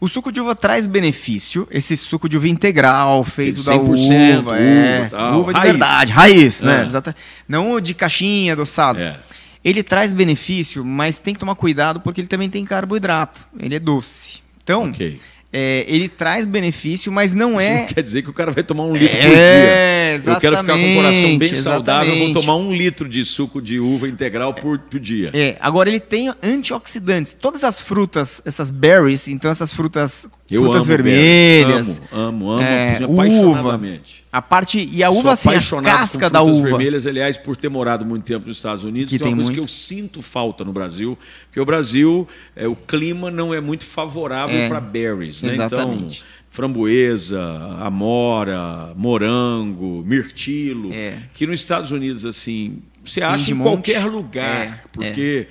O suco de uva traz benefício, esse suco de uva integral, feito da 100% uva, é, uva, tal. uva de Raiz. verdade, raiz, né? É. Exata- Não o de caixinha, adoçado. É. Ele traz benefício, mas tem que tomar cuidado porque ele também tem carboidrato. Ele é doce. Então, Ok. É, ele traz benefício, mas não é. não quer dizer que o cara vai tomar um litro por É, dia. Eu quero ficar com o coração bem exatamente, saudável, vou exatamente. tomar um litro de suco de uva integral por, por dia. É, agora ele tem antioxidantes. Todas as frutas, essas berries, então essas frutas, Eu frutas vermelhas, berries. Amo, amo, amo é, apaixonadamente. A parte e a Sou uva assim, a casca da uva. vermelhas, aliás, por ter morado muito tempo nos Estados Unidos, Que tem uma coisa que muito. eu sinto falta no Brasil, porque o Brasil, é, o clima não é muito favorável É, para berries, né? exatamente. Então, framboesa, amora, morango, mirtilo, É. que nos Estados Unidos assim, você acha em qualquer lugar, É, porque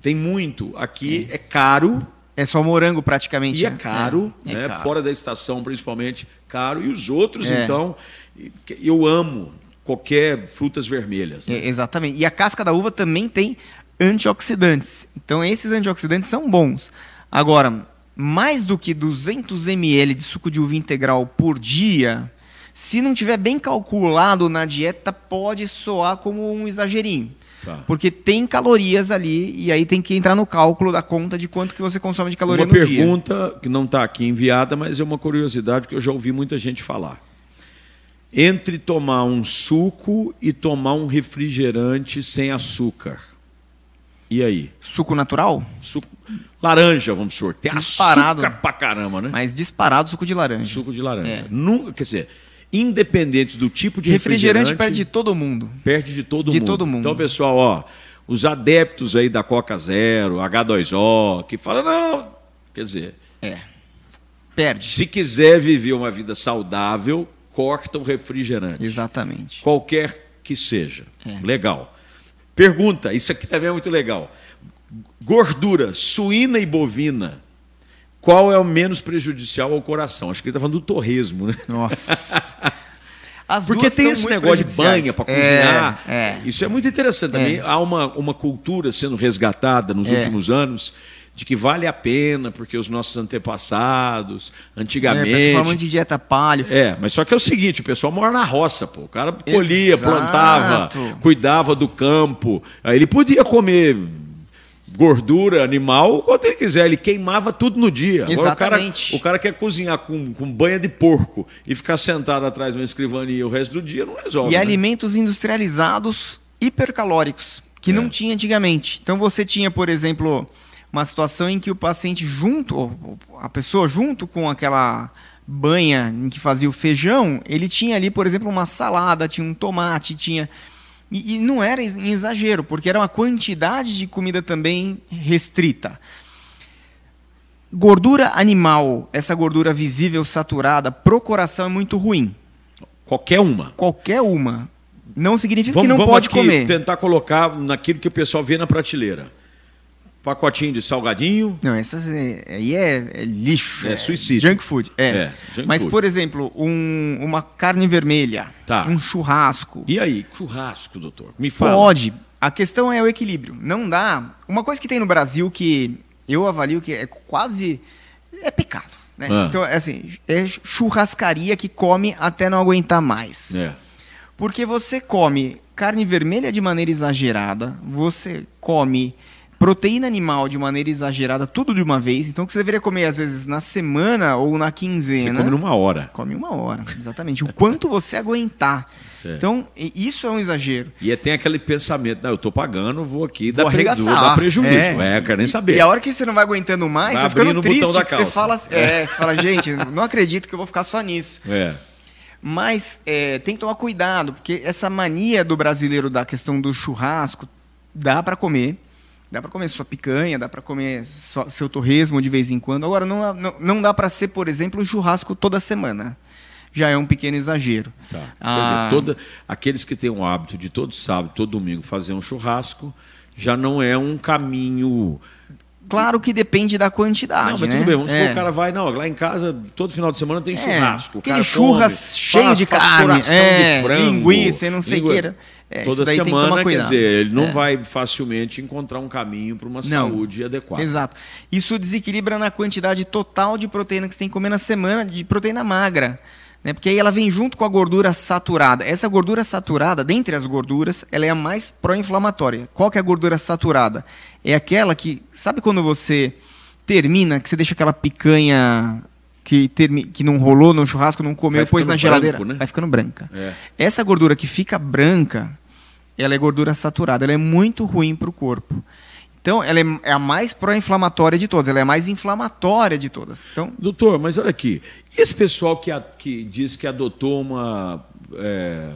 tem muito. Aqui é, caro, É só morango praticamente. e é né? caro, É, é né? caro. fora da estação principalmente, caro. E os outros, É. então, eu amo qualquer frutas vermelhas. né? É, exatamente. E a casca da uva também tem antioxidantes. Então esses antioxidantes são bons. Agora, mais do que 200 ml de suco de uva integral por dia, Se não tiver bem calculado na dieta, pode soar como um exagerinho. Tá. Porque tem calorias ali e aí tem que entrar no cálculo da conta de quanto que você consome de caloria Uma no dia. pergunta que não está aqui enviada, mas é uma curiosidade que eu já ouvi muita gente falar. Entre tomar um suco e tomar um refrigerante sem açúcar. E aí? Suco natural? Suco... Laranja, vamos supor. Tem Disparado. açúcar pra caramba, né? Mas disparado suco de laranja. Suco de laranja. É. Nunca, quer dizer, independente do tipo de refrigerante, refrigerante, perde de todo mundo. perde de todo De mundo. todo mundo. Então, pessoal, ó, os adeptos aí da Coca Zero, H2O, que falam, não, quer dizer, É. Perde. se quiser viver uma vida saudável, corta o refrigerante. Exatamente. Qualquer que seja. É. Legal. Pergunta, isso aqui também é muito legal. Gordura suína e bovina, qual é o menos prejudicial ao coração? Acho que ele está falando do torresmo, né? Nossa. (laughs) As Porque tem esse negócio de banha para É, cozinhar. É, Isso é muito interessante também. É. Há uma, uma cultura sendo resgatada nos É. últimos anos de que vale a pena, porque os nossos antepassados, É, antigamente. pessoal falando de dieta palio. É, mas só que é o seguinte, o pessoal mora na roça, pô. O cara colhia, Exato. plantava, cuidava do campo. Aí ele podia comer gordura animal quanto ele quiser, ele queimava tudo no dia. Agora, o cara, Exatamente. o cara quer cozinhar com, com banha de porco e ficar sentado atrás de uma escrivania o resto do dia, não resolve. E né? alimentos industrializados hipercalóricos, que É. não tinha antigamente. Então você tinha, por exemplo, uma situação em que o paciente junto, a pessoa junto com aquela banha em que fazia o feijão, ele tinha ali, por exemplo, uma salada, tinha um tomate, tinha. E, e não era em exagero, porque era uma quantidade de comida também restrita. Gordura animal, essa gordura visível saturada, pro coração é muito ruim. Qualquer uma. Qualquer uma. Não significa Vamos, que não vamos pode comer. tentar colocar naquilo que o pessoal vê na prateleira. Pacotinho de salgadinho. Não, essas é- aí é, é lixo. É suicídio. Junk food. É. É, junk Mas, food. por exemplo, um- uma carne vermelha, Tá. um churrasco. E aí, churrasco, doutor? Me fala. Pode. A questão é o equilíbrio. Não dá. Uma coisa que tem no Brasil que eu avalio que é quase. É pecado. Né? Ah. Então, é assim, é churrascaria que come até não aguentar mais. É. Porque você come carne vermelha de maneira exagerada, você come proteína animal de maneira exagerada, tudo de uma vez. Então, que você deveria comer, às vezes, na semana ou na Você quinzena. come numa hora. Come uma hora, (laughs) exatamente. O quanto você aguentar. Certo. Então, e- isso é um exagero. E é- tem aquele pensamento, não, eu tô pagando, vou aqui Vou dar, pre- arregaçar. vou dar prejuízo. É, quero nem E- saber. E a hora que você não vai aguentando mais, Vai você fica o triste, você fala, (laughs) é, você fala, gente, não acredito que eu vou ficar só nisso. É. Mas é, tem que tomar cuidado, porque essa mania do brasileiro da questão do churrasco, dá para comer. Dá para comer sua picanha, dá para comer sua- seu torresmo de vez em quando. Agora, não, não, não dá para ser, por exemplo, um churrasco toda semana. Já é um pequeno exagero. Tá. Quer Ah, dizer, toda, aqueles que têm o hábito de todo sábado, todo domingo fazer um churrasco, já não é um caminho. Claro que depende da quantidade. não, mas né? tudo bem, vamos supor É. que o cara vai, não, lá em casa, todo final de semana tem É, churrasco. o aquele churras come, cheio faz- de faz carne, é, de frango, linguiça não sei língua- queira. É, isso Toda daí tem que semana, tomar quer dizer, ele não É. vai facilmente encontrar um caminho para uma Não. saúde adequada. Exato. Isso desequilibra na quantidade total de proteína que você tem que comer na semana, de proteína magra. Né? Porque aí ela vem junto com a gordura saturada. Essa gordura saturada, dentre as gorduras, ela é a mais pró-inflamatória. Qual que é a gordura saturada? É aquela que, sabe quando você termina, que você deixa aquela picanha que, termi- que não rolou no churrasco, não comeu, pôs na geladeira, branco, né? vai ficando branca. É. Essa gordura que fica branca, ela é gordura saturada, ela é muito ruim para o corpo. Então, ela é é a mais pró-inflamatória de todas, ela é a mais inflamatória de todas. Então, Doutor, mas olha aqui, e esse pessoal que, a- que diz que adotou uma é,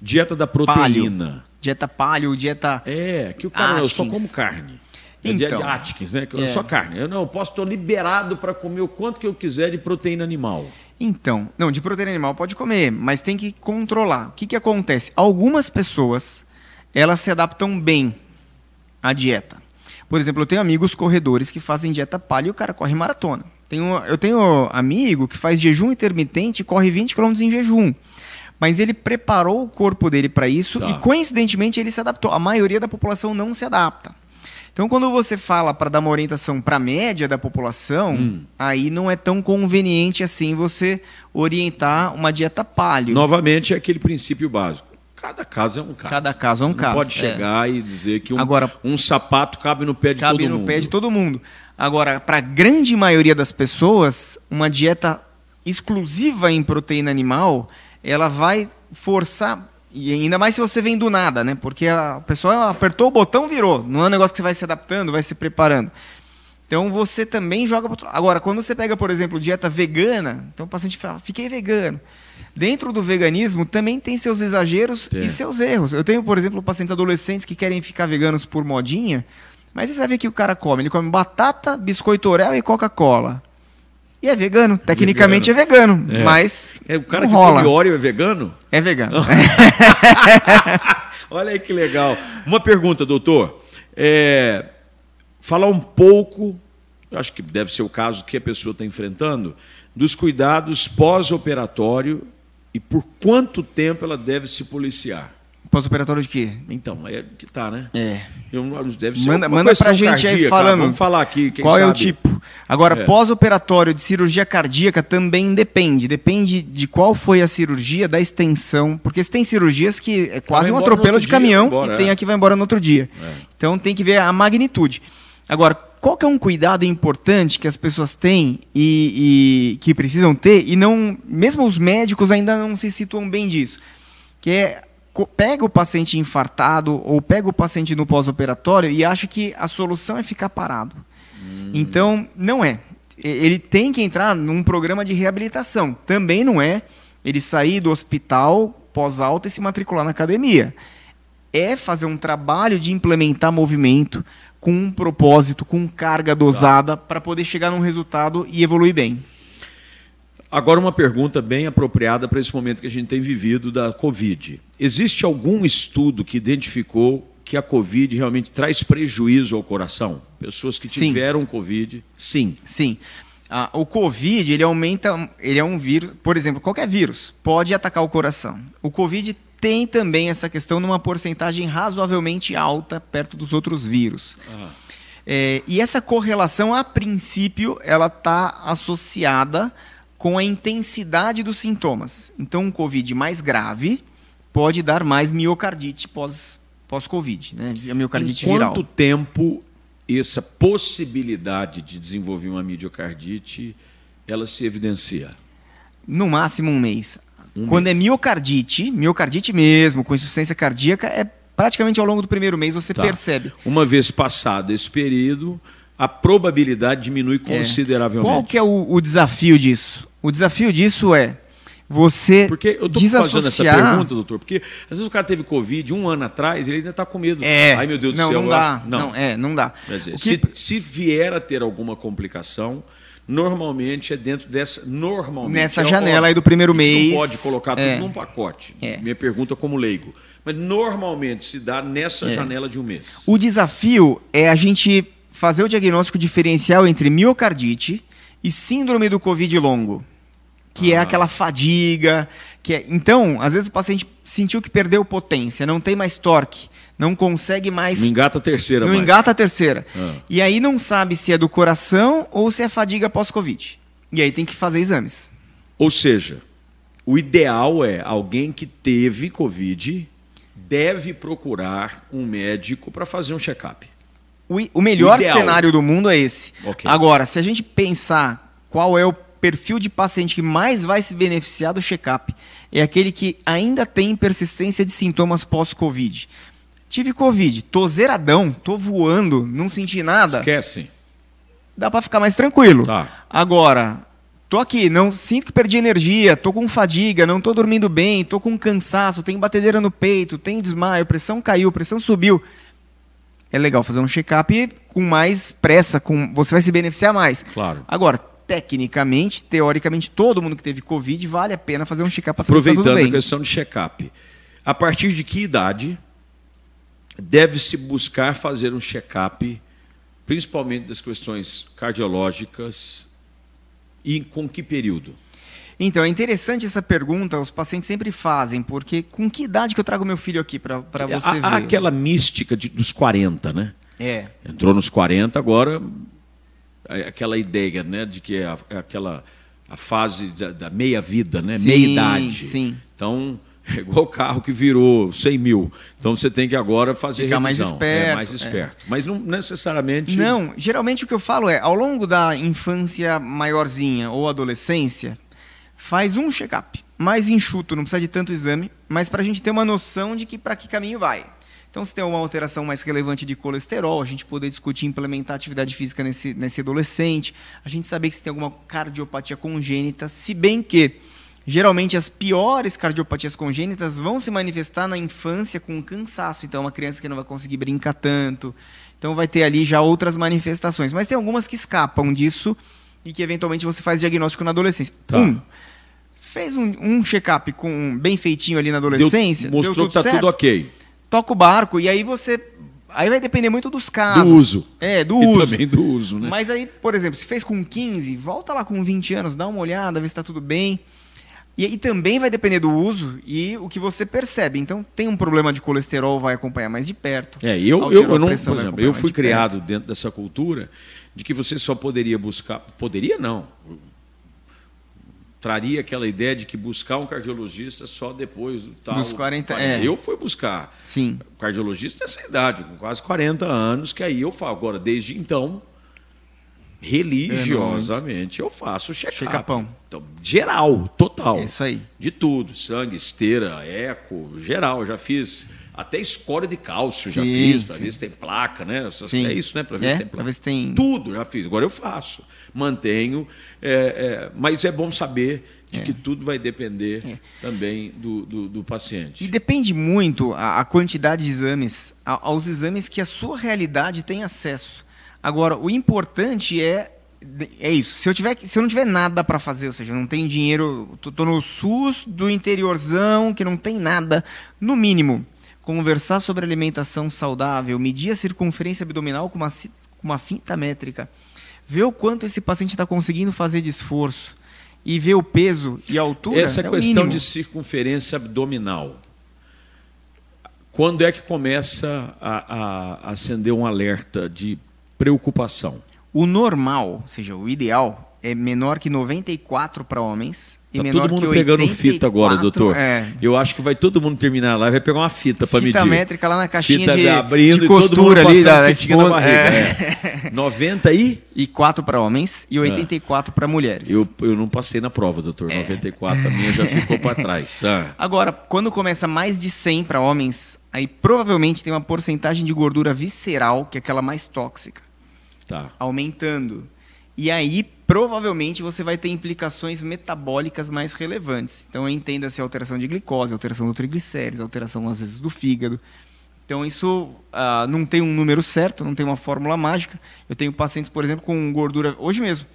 dieta da proteína? dieta paleo, dieta. É, que o cara, eu só Atkins. como carne. É dieta Então. de Atkins, né? É. Só carne. Eu não, eu posso estar liberado para comer o quanto que eu quiser de proteína animal. Então, não, de proteína animal pode comer, mas tem que controlar. O que, que acontece? Algumas pessoas, elas se adaptam bem à dieta. Por exemplo, eu tenho amigos corredores que fazem dieta paleo e o cara corre maratona. Tenho, eu tenho amigo que faz jejum intermitente e corre 20 km em jejum. Mas ele preparou o corpo dele para isso Tá. e, coincidentemente, ele se adaptou. A maioria da população não se adapta. Então, quando você fala para dar uma orientação para a média da população, hum. aí não é tão conveniente assim você orientar uma dieta paleo. Novamente, é aquele princípio básico. Cada caso é um caso. Cada caso é um não caso. pode é. chegar é. e dizer que um, Agora, um sapato cabe no pé de todo mundo. Cabe no pé de todo mundo. Agora, para a grande maioria das pessoas, uma dieta exclusiva em proteína animal, ela vai forçar e ainda mais se você vem do nada, né? Porque a pessoa apertou o botão, virou. Não é um negócio que você vai se adaptando, vai se preparando. Então você também joga para Agora, quando você pega, por exemplo, dieta vegana, então o paciente fala, fiquei vegano. Dentro do veganismo também tem seus exageros e seus erros. Eu tenho, por exemplo, pacientes adolescentes que querem ficar veganos por modinha, mas você ver que o cara come. Ele come batata, biscoito Oreo e Coca-Cola. E é vegano. Tecnicamente vegano, é vegano, é. mas. É, o cara que rola. come óleo é vegano? É vegano. (laughs) Olha aí que legal. Uma pergunta, doutor. É, falar um pouco, acho que deve ser o caso que a pessoa está enfrentando, dos cuidados pós-operatório e por quanto tempo ela deve se policiar. Pós-operatório de quê? Então, é que tá, né? É. Eu, deve ser manda manda pra gente cardíaca, aí falando. Vamos falar aqui. qual sabe? é o tipo? Agora, é. pós-operatório de cirurgia cardíaca também depende. Depende de qual foi a cirurgia, da extensão. Porque se tem cirurgias que é quase um atropelo de dia, caminhão embora, e tem é. a que vai embora no outro dia. É. Então tem que ver a magnitude. Agora, qual que é um cuidado importante que as pessoas têm e, e que precisam ter e não, mesmo os médicos ainda não se situam bem disso, que é pega o paciente infartado ou pega o paciente no pós-operatório e acha que a solução é ficar parado. Hum. Então, não é. Ele tem que entrar num programa de reabilitação. Também não é ele sair do hospital pós-alta e se matricular na academia. É fazer um trabalho de implementar movimento com um propósito, com carga dosada, tá. para poder chegar num resultado e evoluir bem. Agora, uma pergunta bem apropriada para esse momento que a gente tem vivido da Covid. Existe algum estudo que identificou que a Covid realmente traz prejuízo ao coração? Pessoas que tiveram sim. Covid? Sim. Sim. Ah, o Covid, ele aumenta, ele é um vírus, por exemplo, qualquer vírus pode atacar o coração. O Covid tem também essa questão numa porcentagem razoavelmente alta perto dos outros vírus. É, e essa correlação, a princípio, ela está associada com a intensidade dos sintomas. Então, um COVID mais grave pode dar mais miocardite pós, pós-Covid, né? A miocardite em quanto viral. Quanto tempo essa possibilidade de desenvolver uma miocardite ela se evidencia? No máximo um mês. Um Quando mês. é miocardite, miocardite mesmo, com insuficiência cardíaca, é praticamente ao longo do primeiro mês você tá. percebe. Uma vez passado esse período, a probabilidade diminui é. consideravelmente. Qual que é o, o desafio disso? O desafio disso é você Porque eu estou fazendo essa pergunta, doutor, porque às vezes o cara teve Covid um ano atrás, ele ainda está com medo. É, Ai, meu Deus não, do céu. Não dá, não. não. é, não dá. Dizer, que... se, se vier a ter alguma complicação, normalmente é dentro dessa. Normalmente. Nessa é janela aí do primeiro mês. Não pode colocar é. tudo num pacote. É. Minha pergunta como leigo. Mas normalmente se dá nessa é. janela de um mês. O desafio é a gente fazer o diagnóstico diferencial entre miocardite e síndrome do Covid longo que é ah. é aquela fadiga. Que é... Então, às vezes o paciente sentiu que perdeu potência, não tem mais torque, não consegue mais. Não engata a terceira. Não mais. engata a terceira. Ah. E aí não sabe se é do coração ou se é fadiga pós-Covid. E aí tem que fazer exames. Ou seja, o ideal é alguém que teve Covid deve procurar um médico para fazer um check-up. O, o melhor o cenário do mundo é esse. Okay. Agora, se a gente pensar qual é o perfil de paciente que mais vai se beneficiar do check-up é aquele que ainda tem persistência de sintomas pós-Covid. Tive Covid, tô zeradão, tô voando, não senti nada. Esquece. Dá para ficar mais tranquilo. Tá. Agora, tô aqui, não sinto que perdi energia, tô com fadiga, não tô dormindo bem, tô com cansaço, tenho batedeira no peito, tenho desmaio, pressão caiu, pressão subiu. É legal fazer um check-up com mais pressa, com você vai se beneficiar mais. Claro. Agora, tecnicamente, teoricamente, todo mundo que teve Covid vale a pena fazer um check-up está tudo bem. a questão de check-up, a partir de que idade deve-se buscar fazer um check-up, principalmente das questões cardiológicas, e com que período? Então, é interessante essa pergunta, os pacientes sempre fazem, porque com que idade que eu trago meu filho aqui para você há, ver? Há aquela mística de, dos 40, né? É. Entrou nos 40, agora é aquela ideia, né, de que é, a- é aquela a fase da, da meia vida, né, Sim, meia idade. sim. Então é igual o carro que virou 100 mil. Então você tem que agora fazer Ficar mais revisão. esperto, é, mais é. esperto. Mas não necessariamente. Não, geralmente o que eu falo é, ao longo da infância maiorzinha ou adolescência, faz um check-up. Mais enxuto, não precisa de tanto exame, mas para a gente ter uma noção de que para que caminho vai. Então, se tem uma alteração mais relevante de colesterol, a gente poder discutir implementar atividade física nesse, nesse adolescente, a gente saber que se tem alguma cardiopatia congênita, se bem que geralmente as piores cardiopatias congênitas vão se manifestar na infância com cansaço. Então, uma criança que não vai conseguir brincar tanto. Então, vai ter ali já outras manifestações. Mas tem algumas que escapam disso e que eventualmente você faz diagnóstico na adolescência. Tá. Um, fez um, um check-up com bem feitinho ali na adolescência, Deu- mostrou deu que tá certo, tudo ok. toca o barco e aí você aí vai depender muito dos casos. Do uso. É, do (laughs) E uso. também do uso, né? Mas aí, por exemplo, se fez com 15, volta lá com 20 anos, dá uma olhada, vê se está tudo bem. E aí também vai depender do uso e o que você percebe. Então, tem um problema de colesterol, vai acompanhar mais de perto. É, eu, eu, eu não, por exemplo, eu fui de perto. criado dentro dessa cultura de que você só poderia buscar, poderia não, traria aquela ideia de que buscar um cardiologista só depois do tal. Dos 40, é. Eu fui buscar Sim. cardiologista nessa idade, com quase 40 anos, que aí eu falo. Agora, desde então, religiosamente, eu faço check-up. Check-upão. Então, geral, total. É isso aí. De tudo, sangue, esteira, eco, geral, já fiz. Até escória de cálcio já Sim, fiz, para ver se tem placa, né? Sim. É isso, né? Para ver É, se tem pra placa. ver se tem- Tudo já fiz, agora eu faço. Mantenho, é, é, mas é bom saber de que tudo vai depender É. também do, do, do paciente. E depende muito a, a quantidade de exames, a- aos exames que a sua realidade tem acesso. Agora, o importante é é isso. Se eu tiver, se eu não tiver nada para fazer, ou seja, eu não tenho dinheiro, tô, tô no SUS do interiorzão que não tem nada, no mínimo, conversar sobre alimentação saudável, medir a circunferência abdominal com uma, com uma fita métrica, ver o quanto esse paciente está conseguindo fazer de esforço e ver o peso e a altura. Essa é questão de circunferência abdominal. Quando é que começa a- a acender um alerta de preocupação? O normal, ou seja, o ideal, é menor que 94 para homens e Tá menor todo mundo que pegando 84, fita agora, doutor. É. Eu acho que vai todo mundo terminar lá e vai pegar uma fita para medir. Fita métrica lá na caixinha Fita de, abrindo de e todo mundo costura ali da na barriga. É. é. (laughs) 90 e? E 4 para homens e 84 para mulheres. Eu, eu não passei na prova, doutor. É. 94, a minha já ficou para trás. (laughs) Ah, Agora, quando começa mais de 100 para homens, aí provavelmente tem uma porcentagem de gordura visceral, que é aquela mais tóxica, tá. aumentando. E aí, provavelmente, você vai ter implicações metabólicas mais relevantes. Então, entenda-se alteração de glicose, alteração do triglicérides, alteração, às vezes, do fígado. Então, isso ah, não tem um número certo, não tem uma fórmula mágica. Eu tenho pacientes, por exemplo, com gordura... Hoje mesmo,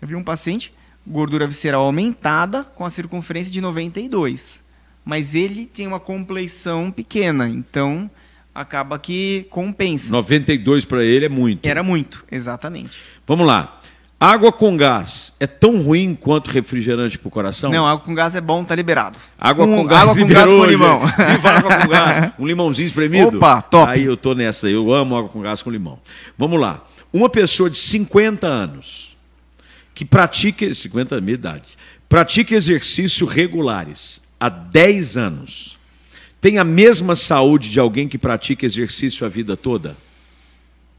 eu vi um paciente, gordura visceral aumentada, com a circunferência de 92. Mas ele tem uma compleição pequena, então acaba que compensa. 92 para ele é muito. Era muito, exatamente. Vamos lá. Água com gás é tão ruim quanto refrigerante para o coração? Não, água com gás é bom, tá liberado. Água com, gás, água com gás com limão. Viva água com gás. (laughs) Um limãozinho espremido. Opa, top. Aí eu tô nessa. Eu amo água com gás com limão. Vamos lá. Uma pessoa de 50 anos que pratica 50 anos, minha idade, pratica exercício regulares há 10 anos, tem a mesma saúde de alguém que pratica exercício a vida toda?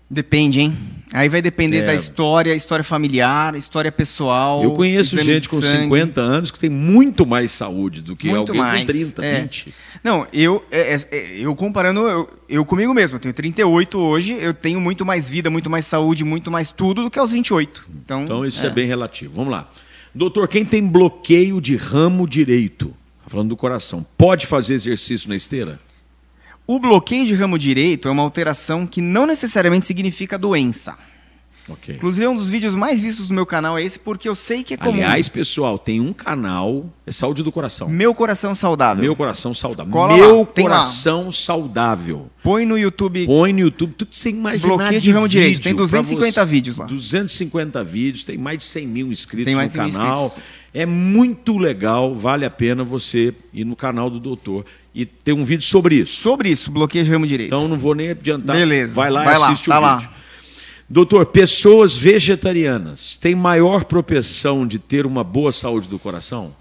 Depende, hein? Aí vai depender É. da história, história familiar, história pessoal. Eu conheço gente com sangue. 50 anos que tem muito mais saúde do que Muito alguém mais, com 30, é. 20. Não, eu, é, é, é, eu comparando, eu, eu comigo mesmo, eu tenho 38 hoje, eu tenho muito mais vida, muito mais saúde, muito mais tudo do que aos 28. Então, Então isso é. bem relativo. Vamos lá. Doutor, quem tem bloqueio de ramo direito, falando do coração, pode fazer exercício na esteira? O bloqueio de ramo direito é uma alteração que não necessariamente significa doença. Ok. Inclusive, um dos vídeos mais vistos do meu canal é esse, porque eu sei que é comum. Aliás, pessoal, tem um canal, é Saúde do Coração. Meu Coração Saudável. Meu Coração Saudável. Cola Meu lá, lá. Coração Saudável. Põe no YouTube. Põe no YouTube tudo que você imaginar Bloqueio de de ramo direito. vídeo Tem pra 250 você. vídeos lá. 250 vídeos, tem mais de 100 mil inscritos Tem mais no de 100 mil canal. inscritos. É muito legal, vale a pena você ir no canal do doutor e ter um vídeo sobre isso. Sobre isso, bloqueio de ramo direito. Então não vou nem adiantar. Beleza. Vai lá Vai e lá, assiste tá o lá. Doutor, pessoas vegetarianas têm maior propensão de ter uma boa saúde do coração?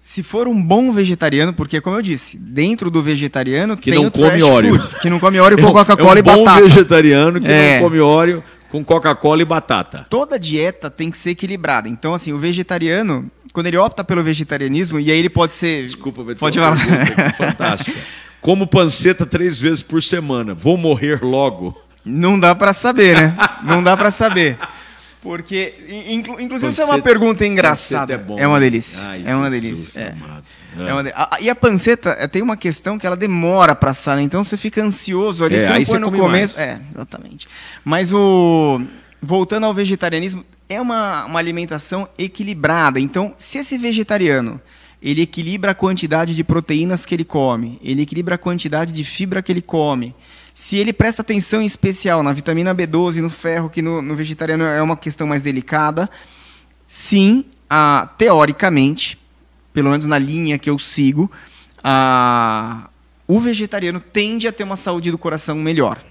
Se for um bom vegetariano, porque como eu disse, dentro do vegetariano Que tem não o come óleo. food, que não come óleo com (laughs) É um- Coca-Cola é um e bom batata. vegetariano que É. não come óleo com Coca-Cola e batata. Toda dieta tem que ser equilibrada. Então, assim, o vegetariano, quando ele opta pelo vegetarianismo, e aí ele pode ser. Desculpa, tem Pode falar. aqui fantástica. (laughs) Como panceta três vezes por semana, vou morrer logo? Não dá pra saber, né? Não dá pra saber. Porque, inclu- inclusive, isso é uma pergunta engraçada. é bom, É uma delícia. Ai, é uma delícia. É. É uma de- a- a- E a panceta eh, tem uma questão que ela demora pra assar, né? Então você fica ansioso ali, É, você não você põe no come começo. mais. É, exatamente. Mas o. Voltando ao vegetarianismo, é uma, uma alimentação equilibrada. Então, se esse vegetariano ele equilibra a quantidade de proteínas que ele come, ele equilibra a quantidade de fibra que ele come. Se ele presta atenção em especial na vitamina B12, no ferro, que no, no vegetariano é uma questão mais delicada, sim, ah, teoricamente, pelo menos na linha que eu sigo, ah, o vegetariano tende a ter uma saúde do coração melhor.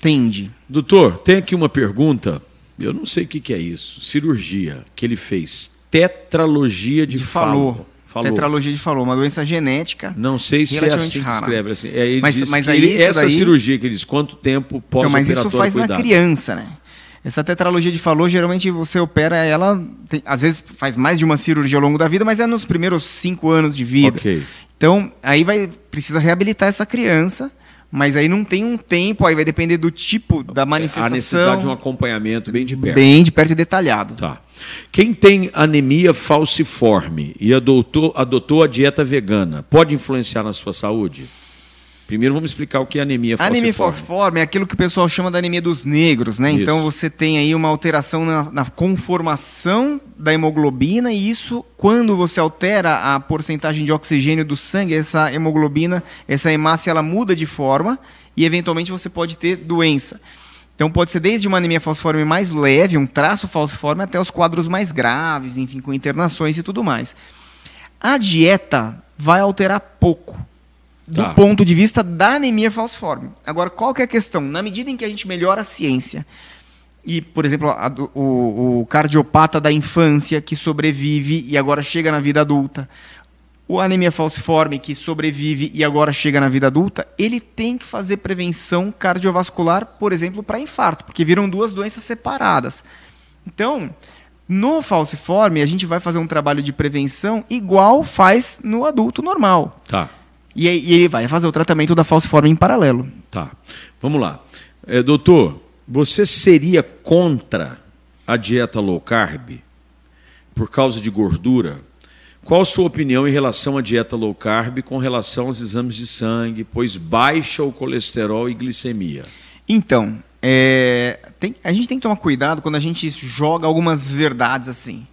Tende. Doutor, tem aqui uma pergunta. Eu não sei o que, que é isso. Cirurgia que ele fez. Tetralogia de, De falo. falou. Falou. Tetralogia de falou, uma doença genética. Não sei se é assim que rara. escreve. Assim. É, Mas- mas que aí ele- essa daí- cirurgia que ele diz, quanto tempo Então, mas pós-operatório isso faz cuidado? na criança, né? Essa tetralogia de falou, geralmente você opera ela, tem- às vezes faz mais de uma cirurgia ao longo da vida, mas é nos primeiros cinco anos de vida. Ok. Então, aí vai precisa reabilitar essa criança, mas aí não tem um tempo, aí vai depender do tipo da Há manifestação. necessidade de um acompanhamento bem de perto. bem de perto e detalhado. Tá. Quem tem anemia falciforme e adotou, adotou a dieta vegana, pode influenciar na sua saúde? Primeiro vamos explicar o que é anemia falciforme. anemia falciforme é aquilo que o pessoal chama da anemia dos negros, né? Isso. Então você tem aí uma alteração na, na conformação da hemoglobina e isso, quando você altera a porcentagem de oxigênio do sangue, essa hemoglobina, essa hemácia, ela muda de forma e eventualmente você pode ter doença. Então pode ser desde uma anemia falciforme mais leve, um traço falciforme, até os quadros mais graves, enfim, com internações e tudo mais. A dieta vai alterar pouco do Tá. ponto de vista da anemia falciforme. Agora, qual que é a questão? Na medida em que a gente melhora a ciência, e, por exemplo, a o, o cardiopata da infância que sobrevive e agora chega na vida adulta, o anemia falciforme que sobrevive e agora chega na vida adulta, ele tem que fazer prevenção cardiovascular, por exemplo, para infarto, porque viram duas doenças separadas. Então, no falciforme, a gente vai fazer um trabalho de prevenção igual faz no adulto normal. Tá, E, e ele vai fazer o tratamento da falciforme em paralelo. tá. Vamos lá. É, doutor, você seria contra a dieta low carb por causa de gordura? Qual a sua opinião em relação à dieta low carb com relação aos exames de sangue, pois baixa o colesterol e glicemia? Então, é, tem- a gente tem que tomar cuidado quando a gente joga algumas verdades assim.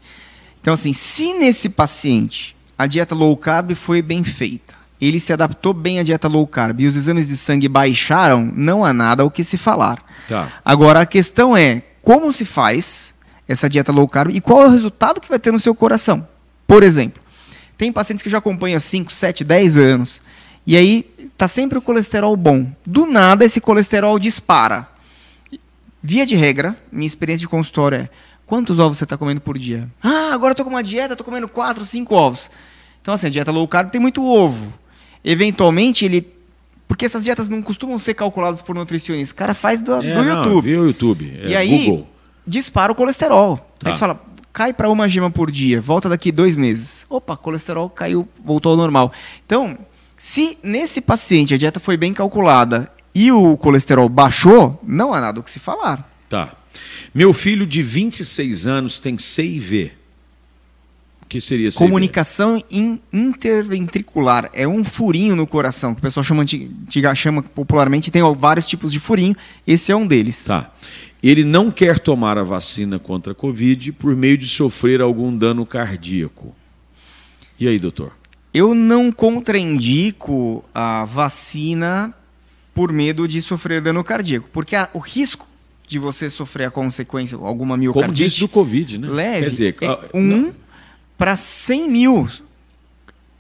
Então, assim, se nesse paciente a dieta low carb foi bem feita, ele se adaptou bem à dieta low carb e os exames de sangue baixaram, não há nada o que se falar. Tá. Agora, a questão é como se faz essa dieta low carb e qual é o resultado que vai ter no seu coração. Por exemplo, tem pacientes que já acompanham 5, 7, 10 anos e aí tá sempre o colesterol bom. Do nada esse colesterol dispara. Via de regra, minha experiência de consultório é quantos ovos você está comendo por dia? Ah, agora eu tô com uma dieta, tô comendo 4, 5 ovos. Então assim, a dieta low carb tem muito ovo. Eventualmente ele porque essas dietas não costumam ser calculadas por nutricionistas. O cara faz do, É, do não, YouTube. Viu o YouTube? É, e aí, Google. dispara o colesterol. Tá. Aí você fala, cai para uma gema por dia, volta daqui dois meses. Opa, colesterol caiu, voltou ao normal. Então, se nesse paciente a dieta foi bem calculada e o colesterol baixou, não há nada o que se falar. Tá. Meu filho de 26 anos tem CIV. que seria essa Comunicação in, interventricular. É um furinho no coração, que o pessoal chama, chama popularmente, tem vários tipos de furinho. Esse é um deles. Tá. Ele não quer tomar a vacina contra a Covid por meio de sofrer algum dano cardíaco. E aí, doutor? Eu não contraindico a vacina por medo de sofrer dano cardíaco, porque a, o risco de você sofrer a consequência, alguma miocardite... Como disse do Covid, né? Leve, Quer dizer, é um para 100 mil.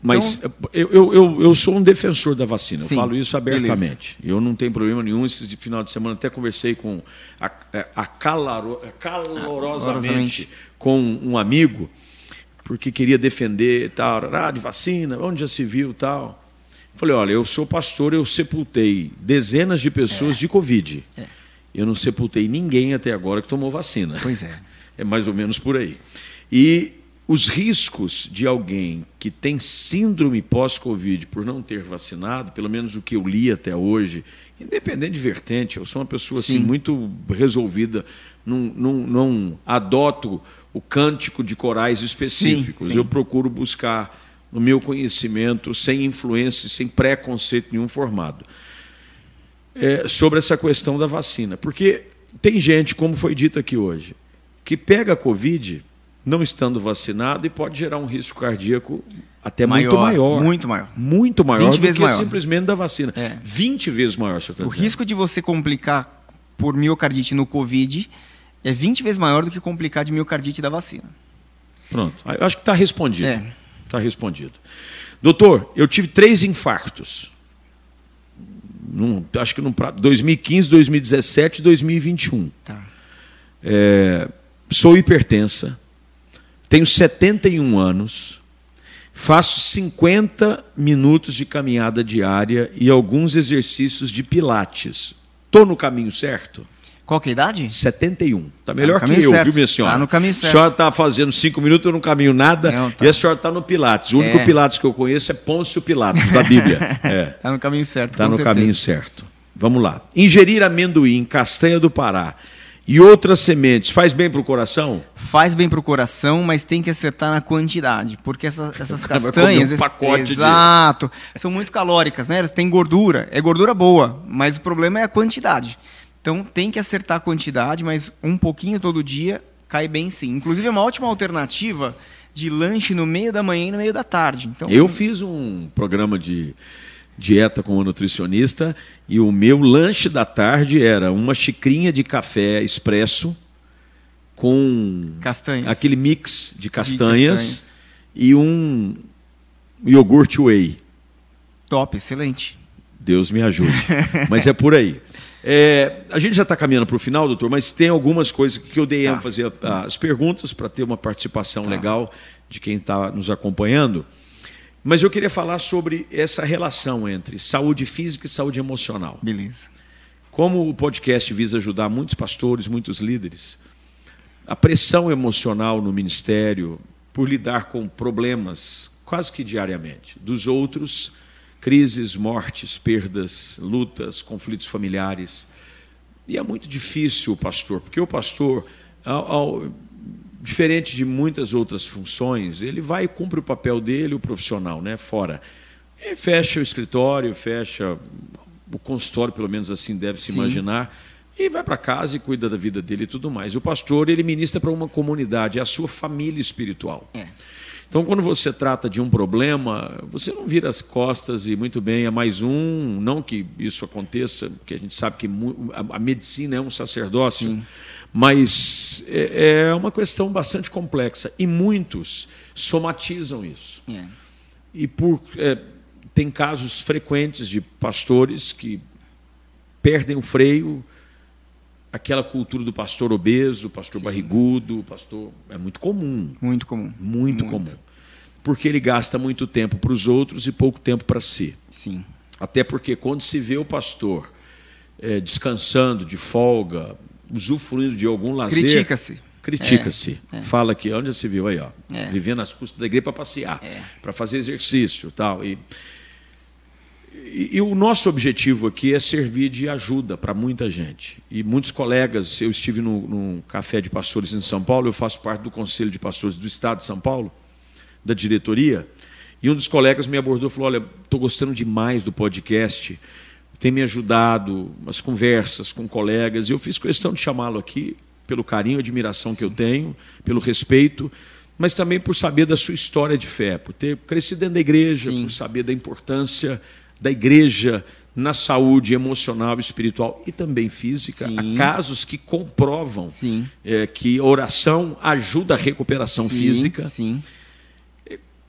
Mas então... eu, eu, eu sou um defensor da vacina, Sim, eu falo isso abertamente. Beleza. Eu não tenho problema nenhum. Esse final de semana até conversei com a, a calaro, calorosamente com um amigo, porque queria defender tal, ah, de vacina, onde já se viu tal. Falei, olha, eu sou pastor, eu sepultei dezenas de pessoas é. de Covid. É. Eu não sepultei ninguém até agora que tomou vacina. Pois é. (laughs) É mais ou menos por aí. E os riscos de alguém que tem síndrome pós-Covid por não ter vacinado, pelo menos o que eu li até hoje, independente de vertente, eu sou uma pessoa assim, muito resolvida, não, não, não adoto o cântico de corais específicos. Sim, sim. Eu procuro buscar no meu conhecimento, sem influência, sem preconceito nenhum formado, é, sobre essa questão da vacina. Porque tem gente, como foi dito aqui hoje, que pega a Covid não estando vacinado e pode gerar um risco cardíaco até maior, muito maior. Muito maior. Muito maior 20 do vezes que maior. simplesmente da vacina. É. 20 vezes maior, senhor tá O risco de você complicar por miocardite no Covid é 20 vezes maior do que complicar de miocardite da vacina. Pronto. Eu acho que está respondido. Está é. Tá respondido. Doutor, eu tive três infartos. Num, acho que no 2015, 2017 e 2021. Tá. É, sou hipertensa tenho 71 anos, faço 50 minutos de caminhada diária e alguns exercícios de pilates. Estou no caminho certo? Qual que é a idade? 71. Está melhor tá que eu, certo. viu, minha senhora? Está no caminho certo. A senhora está fazendo cinco minutos, eu não caminho nada, não, tá. e a senhora está no Pilates. O único é. Pilates que eu conheço é Pôncio Pilates, da Bíblia. Está (laughs) é. Tá no caminho certo, Está no certeza. caminho certo. Vamos lá. Ingerir amendoim, castanha do Pará, e outras sementes, faz bem para o coração? Faz bem para o coração, mas tem que acertar na quantidade, porque essa, essas (laughs) castanhas, um pacote exato, de... são muito calóricas, né? Elas têm gordura, é gordura boa, mas o problema é a quantidade. Então tem que acertar a quantidade, mas um pouquinho todo dia cai bem sim. Inclusive é uma ótima alternativa de lanche no meio da manhã e no meio da tarde. Então, eu fiz um programa de dieta com o nutricionista e o meu lanche da tarde era uma xicrinha de café expresso com castanhas. aquele mix de castanhas, de castanhas, e um iogurte whey. Top, excelente. Deus me ajude. (laughs) mas é por aí. É, a gente já está caminhando para o final, doutor, mas tem algumas coisas que eu dei tá. ênfase às perguntas para ter uma participação tá. legal de quem está nos acompanhando. Mas eu queria falar sobre essa relação entre saúde física e saúde emocional. Beleza. Como o podcast visa ajudar muitos pastores, muitos líderes, a pressão emocional no ministério por lidar com problemas quase que diariamente dos outros, crises, mortes, perdas, lutas, conflitos familiares. E é muito difícil o pastor, porque o pastor, ao, ao diferente de muitas outras funções, ele vai e cumpre o papel dele, o profissional, né, fora. Fecha o escritório, fecha o consultório, pelo menos assim deve se Sim. imaginar, e vai para casa e cuida da vida dele e tudo mais. O pastor, ele ministra para uma comunidade, é a sua família espiritual. É. Então, quando você trata de um problema, você não vira as costas e muito bem, é mais um, não que isso aconteça, porque a gente sabe que a medicina é um sacerdócio, Sim. Mas é, é uma questão bastante complexa e muitos somatizam isso. É. E por é, tem casos frequentes de pastores que perdem o freio, aquela cultura do pastor obeso, pastor Sim. barrigudo, pastor é muito comum. Muito comum. Muito, muito. comum. Porque ele gasta muito tempo para os outros e pouco tempo para si. Sim. Até porque quando se vê o pastor é, descansando de folga, usufruindo de algum lazer. Critica-se. Critica-se. É, é. Fala que onde se viu aí, ó, é. vivendo às custas da igreja para passear, é. para fazer exercício, tal. E, e, e, o nosso objetivo aqui é servir de ajuda para muita gente. E muitos colegas, eu estive no, no café de pastores em São Paulo, eu faço parte do conselho de pastores do Estado de São Paulo. da diretoria, e um dos colegas me abordou e falou: Olha, estou gostando demais do podcast, tem me ajudado, umas conversas com colegas, e eu fiz questão de chamá-lo aqui pelo carinho e admiração Sim. que eu tenho, pelo respeito, mas também por saber da sua história de fé, por ter crescido dentro da igreja, Sim. por saber da importância da igreja na saúde emocional, espiritual e também física. Sim. Há casos que comprovam é, que a oração ajuda a recuperação Sim. física. Sim.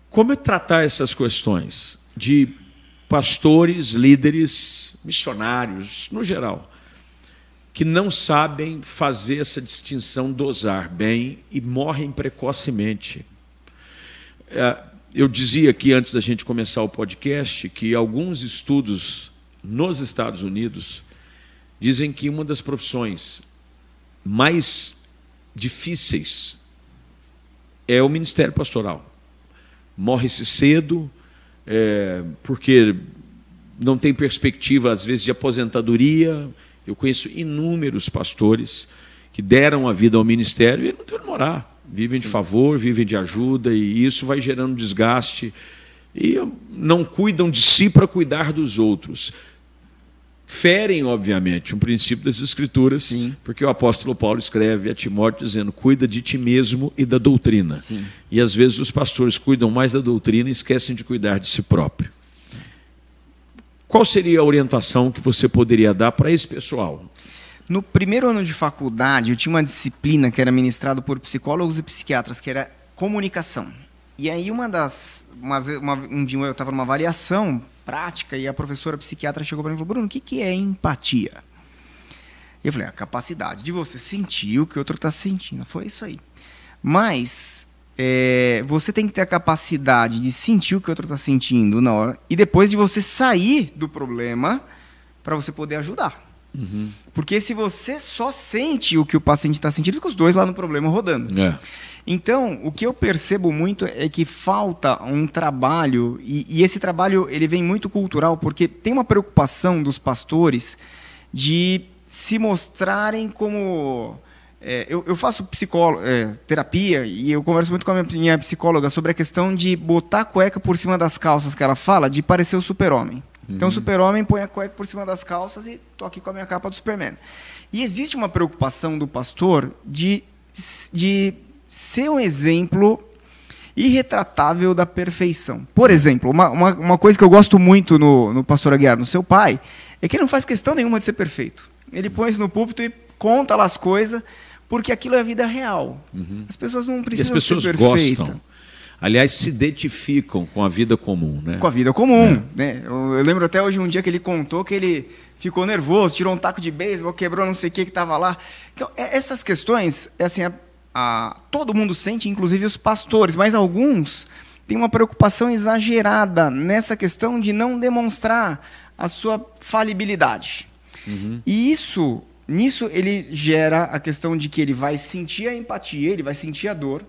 Como é tratar essas questões de pastores, líderes, missionários, no geral, que não sabem fazer essa distinção, dosar bem e morrem precocemente? É, eu dizia aqui antes da gente começar o podcast que alguns estudos nos Estados Unidos dizem que uma das profissões mais difíceis é o ministério pastoral morre-se cedo, é, porque não tem perspectiva, às vezes, de aposentadoria. Eu conheço inúmeros pastores que deram a vida ao ministério e não tem onde morar. Vivem Sim. de favor, vivem de ajuda, e isso vai gerando desgaste. E não cuidam de si para cuidar dos outros ferem, obviamente, um princípio das Escrituras, Sim. porque o apóstolo Paulo escreve a Timóteo dizendo: cuida de ti mesmo e da doutrina. Sim. E às vezes os pastores cuidam mais da doutrina e esquecem de cuidar de si próprio. Qual seria a orientação que você poderia dar para esse pessoal? No primeiro ano de faculdade, eu tinha uma disciplina que era ministrada por psicólogos e psiquiatras, que era comunicação. E aí, uma das. Uma, um dia eu estava numa avaliação prática e a professora psiquiatra chegou para mim e falou: Bruno, o que, que é empatia? Eu falei: a capacidade de você sentir o que o outro está sentindo. Foi isso aí. Mas é, você tem que ter a capacidade de sentir o que o outro está sentindo na hora e depois de você sair do problema para você poder ajudar. Uhum. Porque se você só sente o que o paciente está sentindo, fica os dois lá no problema rodando. É. Então, o que eu percebo muito é que falta um trabalho, e, e, esse trabalho ele vem muito cultural, porque tem uma preocupação dos pastores de se mostrarem como. É, eu, eu, faço psicólogo, é, terapia e eu converso muito com a minha, minha, psicóloga sobre a questão de botar a cueca por cima das calças que ela fala, de parecer o super-homem. Uhum. Então, o super-homem põe a cueca por cima das calças e tô aqui com a minha capa do Superman. E existe uma preocupação do pastor de, de ser um exemplo irretratável da perfeição. Por exemplo, uma, uma, uma, coisa que eu gosto muito no, no pastor Aguiar, no seu pai, é que ele não faz questão nenhuma de ser perfeito. Ele põe isso no púlpito e conta lá as coisas, porque aquilo é a vida real. Uhum. As pessoas não precisam e as pessoas ser perfeitas. Gostam. Aliás, se identificam com a vida comum, né? Com a vida comum, é. né? Eu, eu, lembro até hoje um dia que ele contou que ele ficou nervoso, tirou um taco de beisebol, quebrou não sei o que que estava lá. Então, é, essas questões, é assim, a, a, todo mundo sente, inclusive os pastores, mas alguns têm uma preocupação exagerada nessa questão de não demonstrar a sua falibilidade. Uhum. E isso, nisso ele gera a questão de que ele vai sentir a empatia, ele vai sentir a dor,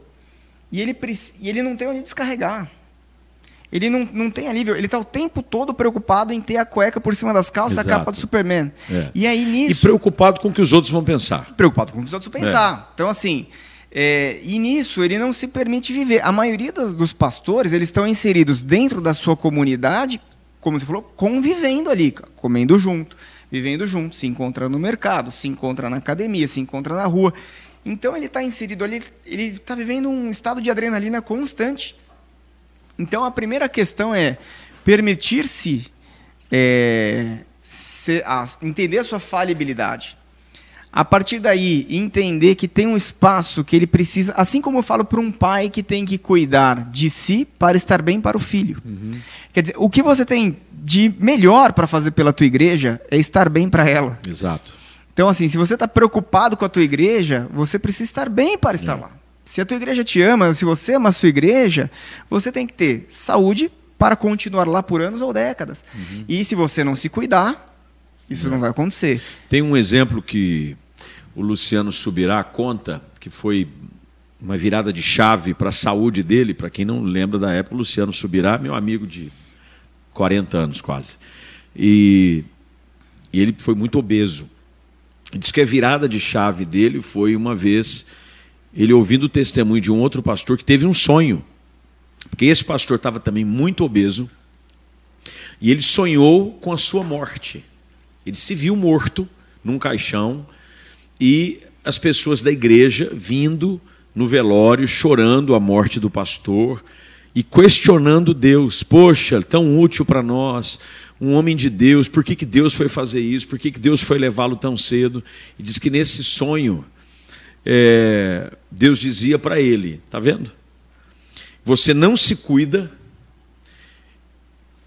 e ele, e ele não tem onde descarregar. Ele não, não tem alívio, ele está o tempo todo preocupado em ter a cueca por cima das calças, Exato. a capa do Superman. É. E aí nisso. E preocupado com o que os outros vão pensar. Preocupado com o que os outros vão pensar. É. Então, assim, é, e nisso ele não se permite viver. A maioria dos pastores eles estão inseridos dentro da sua comunidade, como você falou, convivendo ali, comendo junto, vivendo junto, se encontra no mercado, se encontra na academia, se encontra na rua. Então ele está inserido ali, ele está vivendo um estado de adrenalina constante. Então a primeira questão é permitir-se é, entender a sua falibilidade a partir daí, entender que tem um espaço que ele precisa, assim como eu falo para um pai que tem que cuidar de si para estar bem para o filho. Uhum. Quer dizer, o que você tem de melhor para fazer pela tua igreja é estar bem para ela. Exato. Então, assim, se você está preocupado com a tua igreja, você precisa estar bem para estar é. lá. Se a tua igreja te ama, se você ama a sua igreja, você tem que ter saúde para continuar lá por anos ou décadas. Uhum. E se você não se cuidar, isso não, não vai acontecer. Tem um exemplo que o Luciano Subirá conta, que foi uma virada de chave para a saúde dele. Para quem não lembra da época, o Luciano Subirá, meu amigo de 40 anos quase. E, e ele foi muito obeso. Diz que a virada de chave dele foi uma vez ele ouvindo o testemunho de um outro pastor que teve um sonho. Porque esse pastor estava também muito obeso e ele sonhou com a sua morte. Ele se viu morto num caixão e as pessoas da igreja vindo no velório, chorando a morte do pastor e questionando Deus. Poxa, tão útil para nós, um homem de Deus, por que, que Deus foi fazer isso? Por que, que Deus foi levá-lo tão cedo? E diz que nesse sonho, é, Deus dizia para ele: Está vendo? Você não se cuida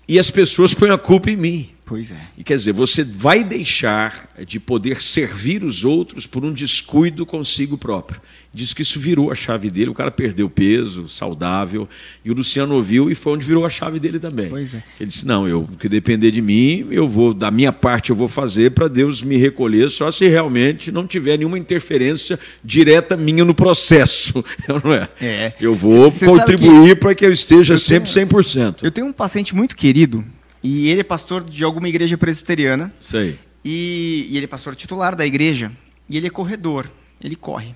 e as pessoas põem a culpa em mim. Pois é. E quer dizer, você vai deixar de poder servir os outros por um descuido consigo próprio. Diz que isso virou a chave dele, o cara perdeu peso, saudável, e o Luciano ouviu e foi onde virou a chave dele também. Pois é. Ele disse: "Não, eu que depender de mim, eu vou da minha parte eu vou fazer para Deus me recolher, só se realmente não tiver nenhuma interferência direta minha no processo". (laughs) não é? É. Eu vou Cê- cê contribuir para que eu esteja Eu sempre tenho- 100%. Eu tenho um paciente muito querido e ele é pastor de alguma igreja presbiteriana Sei. e, e ele é pastor titular da igreja e ele é corredor, ele corre.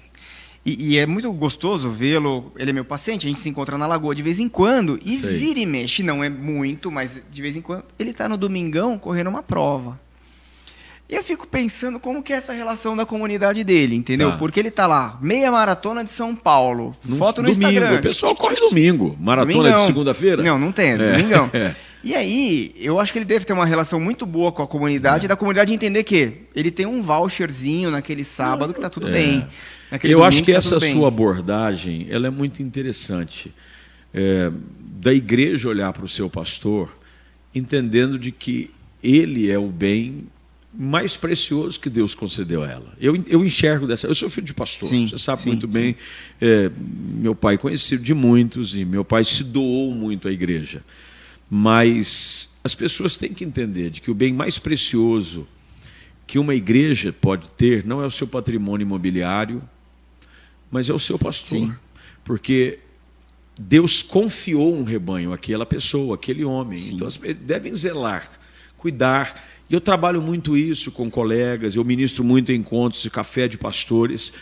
E, e é muito gostoso vê-lo, ele é meu paciente, a gente se encontra na lagoa de vez em quando e Sei. vira e mexe, não é muito, mas de vez em quando, ele está no domingão correndo uma prova. E eu fico pensando como que é essa relação da comunidade dele, entendeu? Tá. Porque ele tá lá, meia maratona de São Paulo, No foto no domingo. Instagram. O pessoal corre domingo. Maratona Domingão. de segunda-feira? Não, não tem, é É, domingão. (laughs) é. E aí, eu acho que ele deve ter uma relação muito boa com a comunidade, e da comunidade entender que ele tem um voucherzinho naquele sábado que tá tudo É. bem. Eu acho domingo que tá essa bem. sua abordagem ela é muito interessante. É, da igreja olhar para o seu pastor, entendendo de que ele é o bem mais precioso que Deus concedeu a ela. Eu, eu enxergo dessa. Eu sou filho de pastor, Sim, você sabe sim, muito bem. É, meu pai é conhecido de muitos e meu pai se doou muito à igreja. Mas as pessoas têm que entender de que o bem mais precioso que uma igreja pode ter não é o seu patrimônio imobiliário, mas é o seu pastor. Sim. Porque Deus confiou um rebanho àquela pessoa, àquele homem. Sim. Então, devem zelar, cuidar. E eu trabalho muito isso com colegas, eu ministro muito encontros de café de pastores,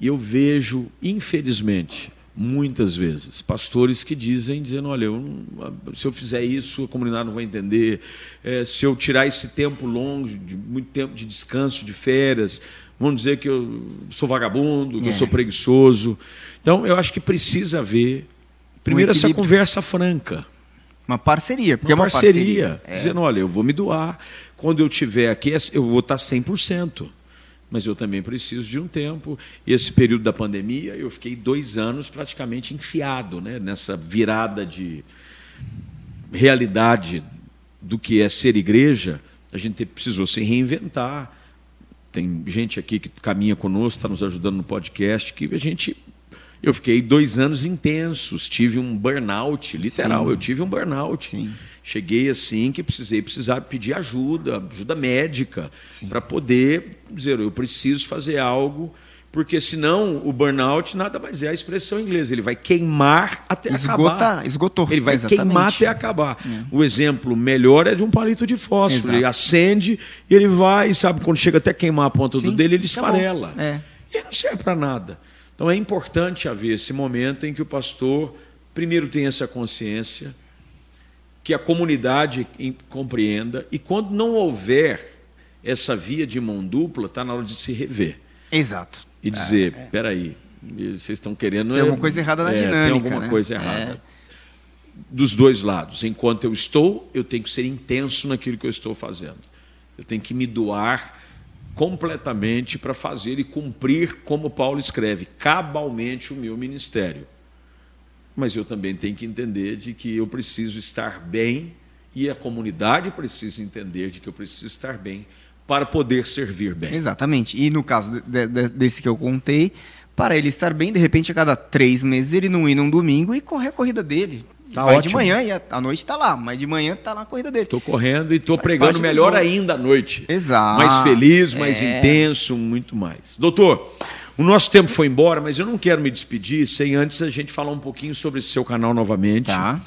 e eu vejo, infelizmente, muitas vezes, pastores que dizem, dizendo, olha, eu não- se eu fizer isso, a comunidade não vai entender, Eh, se eu tirar esse tempo longo, de muito tempo de descanso, de férias, vão dizer que eu sou vagabundo, que eu É. sou preguiçoso. Então, eu acho que precisa haver, primeiro, essa equilíbrio. conversa franca, Uma parceria, porque uma, é uma parceria, parceria. É. dizendo, olha, eu vou me doar, quando eu tiver aqui, eu vou estar 100%, mas eu também preciso de um tempo. Esse período da pandemia, eu fiquei dois anos praticamente enfiado né, nessa virada de realidade do que é ser igreja, a gente precisou se reinventar. Tem gente aqui que caminha conosco, está nos ajudando no podcast, que a gente. Eu fiquei dois anos intensos, tive um burnout, literal, Sim. eu tive um burnout. Sim. Cheguei assim que precisei precisar pedir ajuda, ajuda médica, para poder dizer, eu preciso fazer algo, porque senão o burnout nada mais é a expressão inglesa, ele vai queimar até Esgota, acabar. esgotou. Ele vai Exatamente. queimar até acabar. O exemplo melhor é de um palito de fósforo. Exato. Ele acende e ele vai, sabe, quando chega até queimar a ponta do Sim, dele, ele acabou. esfarela. É. E não serve para nada. Então é importante haver esse momento em que o pastor, primeiro, tenha essa consciência, que a comunidade compreenda, e quando não houver essa via de mão dupla, está na hora de se rever Exato. e dizer: peraí, vocês estão querendo. Tem alguma coisa errada na é, Tem dinâmica, alguma né? coisa errada. Dos dois lados. Enquanto eu estou, eu tenho que ser intenso naquilo que eu estou fazendo. Eu tenho que me doar completamente para fazer e cumprir, como Paulo escreve, cabalmente o meu ministério. Mas eu também tenho que entender de que eu preciso estar bem e a comunidade precisa entender de que eu preciso estar bem para poder servir bem. Exatamente. E no caso de- de- desse que eu contei, para ele estar bem, de repente, a cada três meses ele não ir num domingo e correr a corrida dele. Tá Vai ótimo. de manhã e a- à noite está lá, mas de manhã está na corrida dele. Estou correndo e estou pregando melhor ainda à noite. Exato. Mais feliz, mais É. intenso, muito mais. Doutor, o nosso tempo foi embora, mas eu não quero me despedir sem antes a gente falar um pouquinho sobre esse seu canal novamente. Tá.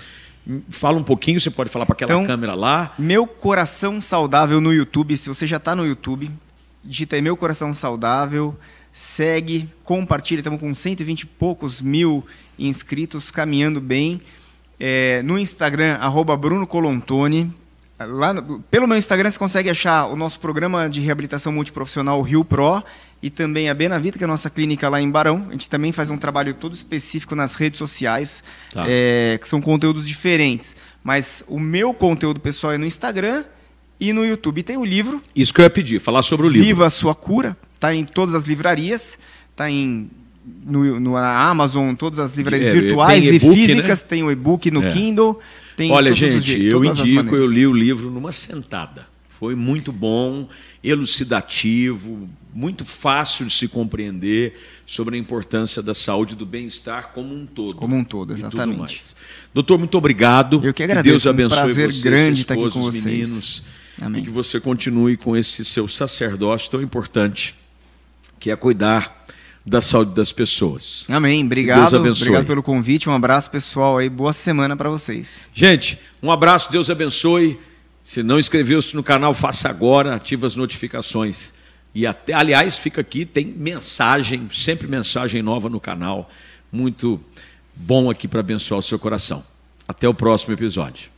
Fala um pouquinho, você pode falar para aquela Então, câmera lá. Meu Coração Saudável no YouTube. Se você já está no YouTube, digita aí Meu Coração Saudável, segue, compartilha. Estamos com 120 e poucos mil inscritos, caminhando bem. É, no Instagram, arroba Bruno Colontoni. Lá, pelo meu Instagram você consegue achar o nosso programa de reabilitação multiprofissional Rio Pro e também a Benavita, que é a nossa clínica lá em Barão. A gente também faz um trabalho todo específico nas redes sociais, Tá. é, que são conteúdos diferentes. Mas o meu conteúdo pessoal é no Instagram e no YouTube. E tem o livro, Isso que eu ia pedir, falar sobre o livro. Viva a Sua Cura. Está em todas as livrarias, está em no, no- na Amazon, todas as livrarias É, virtuais e e-book, físicas, tem o e-book no É. Kindle. Tem Olha, gente, jeitos, eu indico, eu li o livro numa sentada. Foi muito bom, elucidativo, muito fácil de se compreender sobre a importância da saúde e do bem-estar como um todo. Como um todo, exatamente. Doutor, muito obrigado. Eu que agradeço, Deus um abençoe prazer você, grande sua estar aqui esposa, com vocês. meninos. Amém. E que você continue com esse seu sacerdócio tão importante, que é cuidar da saúde das pessoas. Amém. Deus Obrigado. abençoe. Obrigado pelo convite. Um abraço, pessoal. aí. Boa semana para vocês. Gente, um abraço, Deus abençoe. Se não inscreveu-se no canal, faça agora, ativa as notificações. E até, aliás, fica aqui, tem mensagem, sempre mensagem nova no canal. Muito bom aqui para abençoar o seu coração. Até o próximo episódio.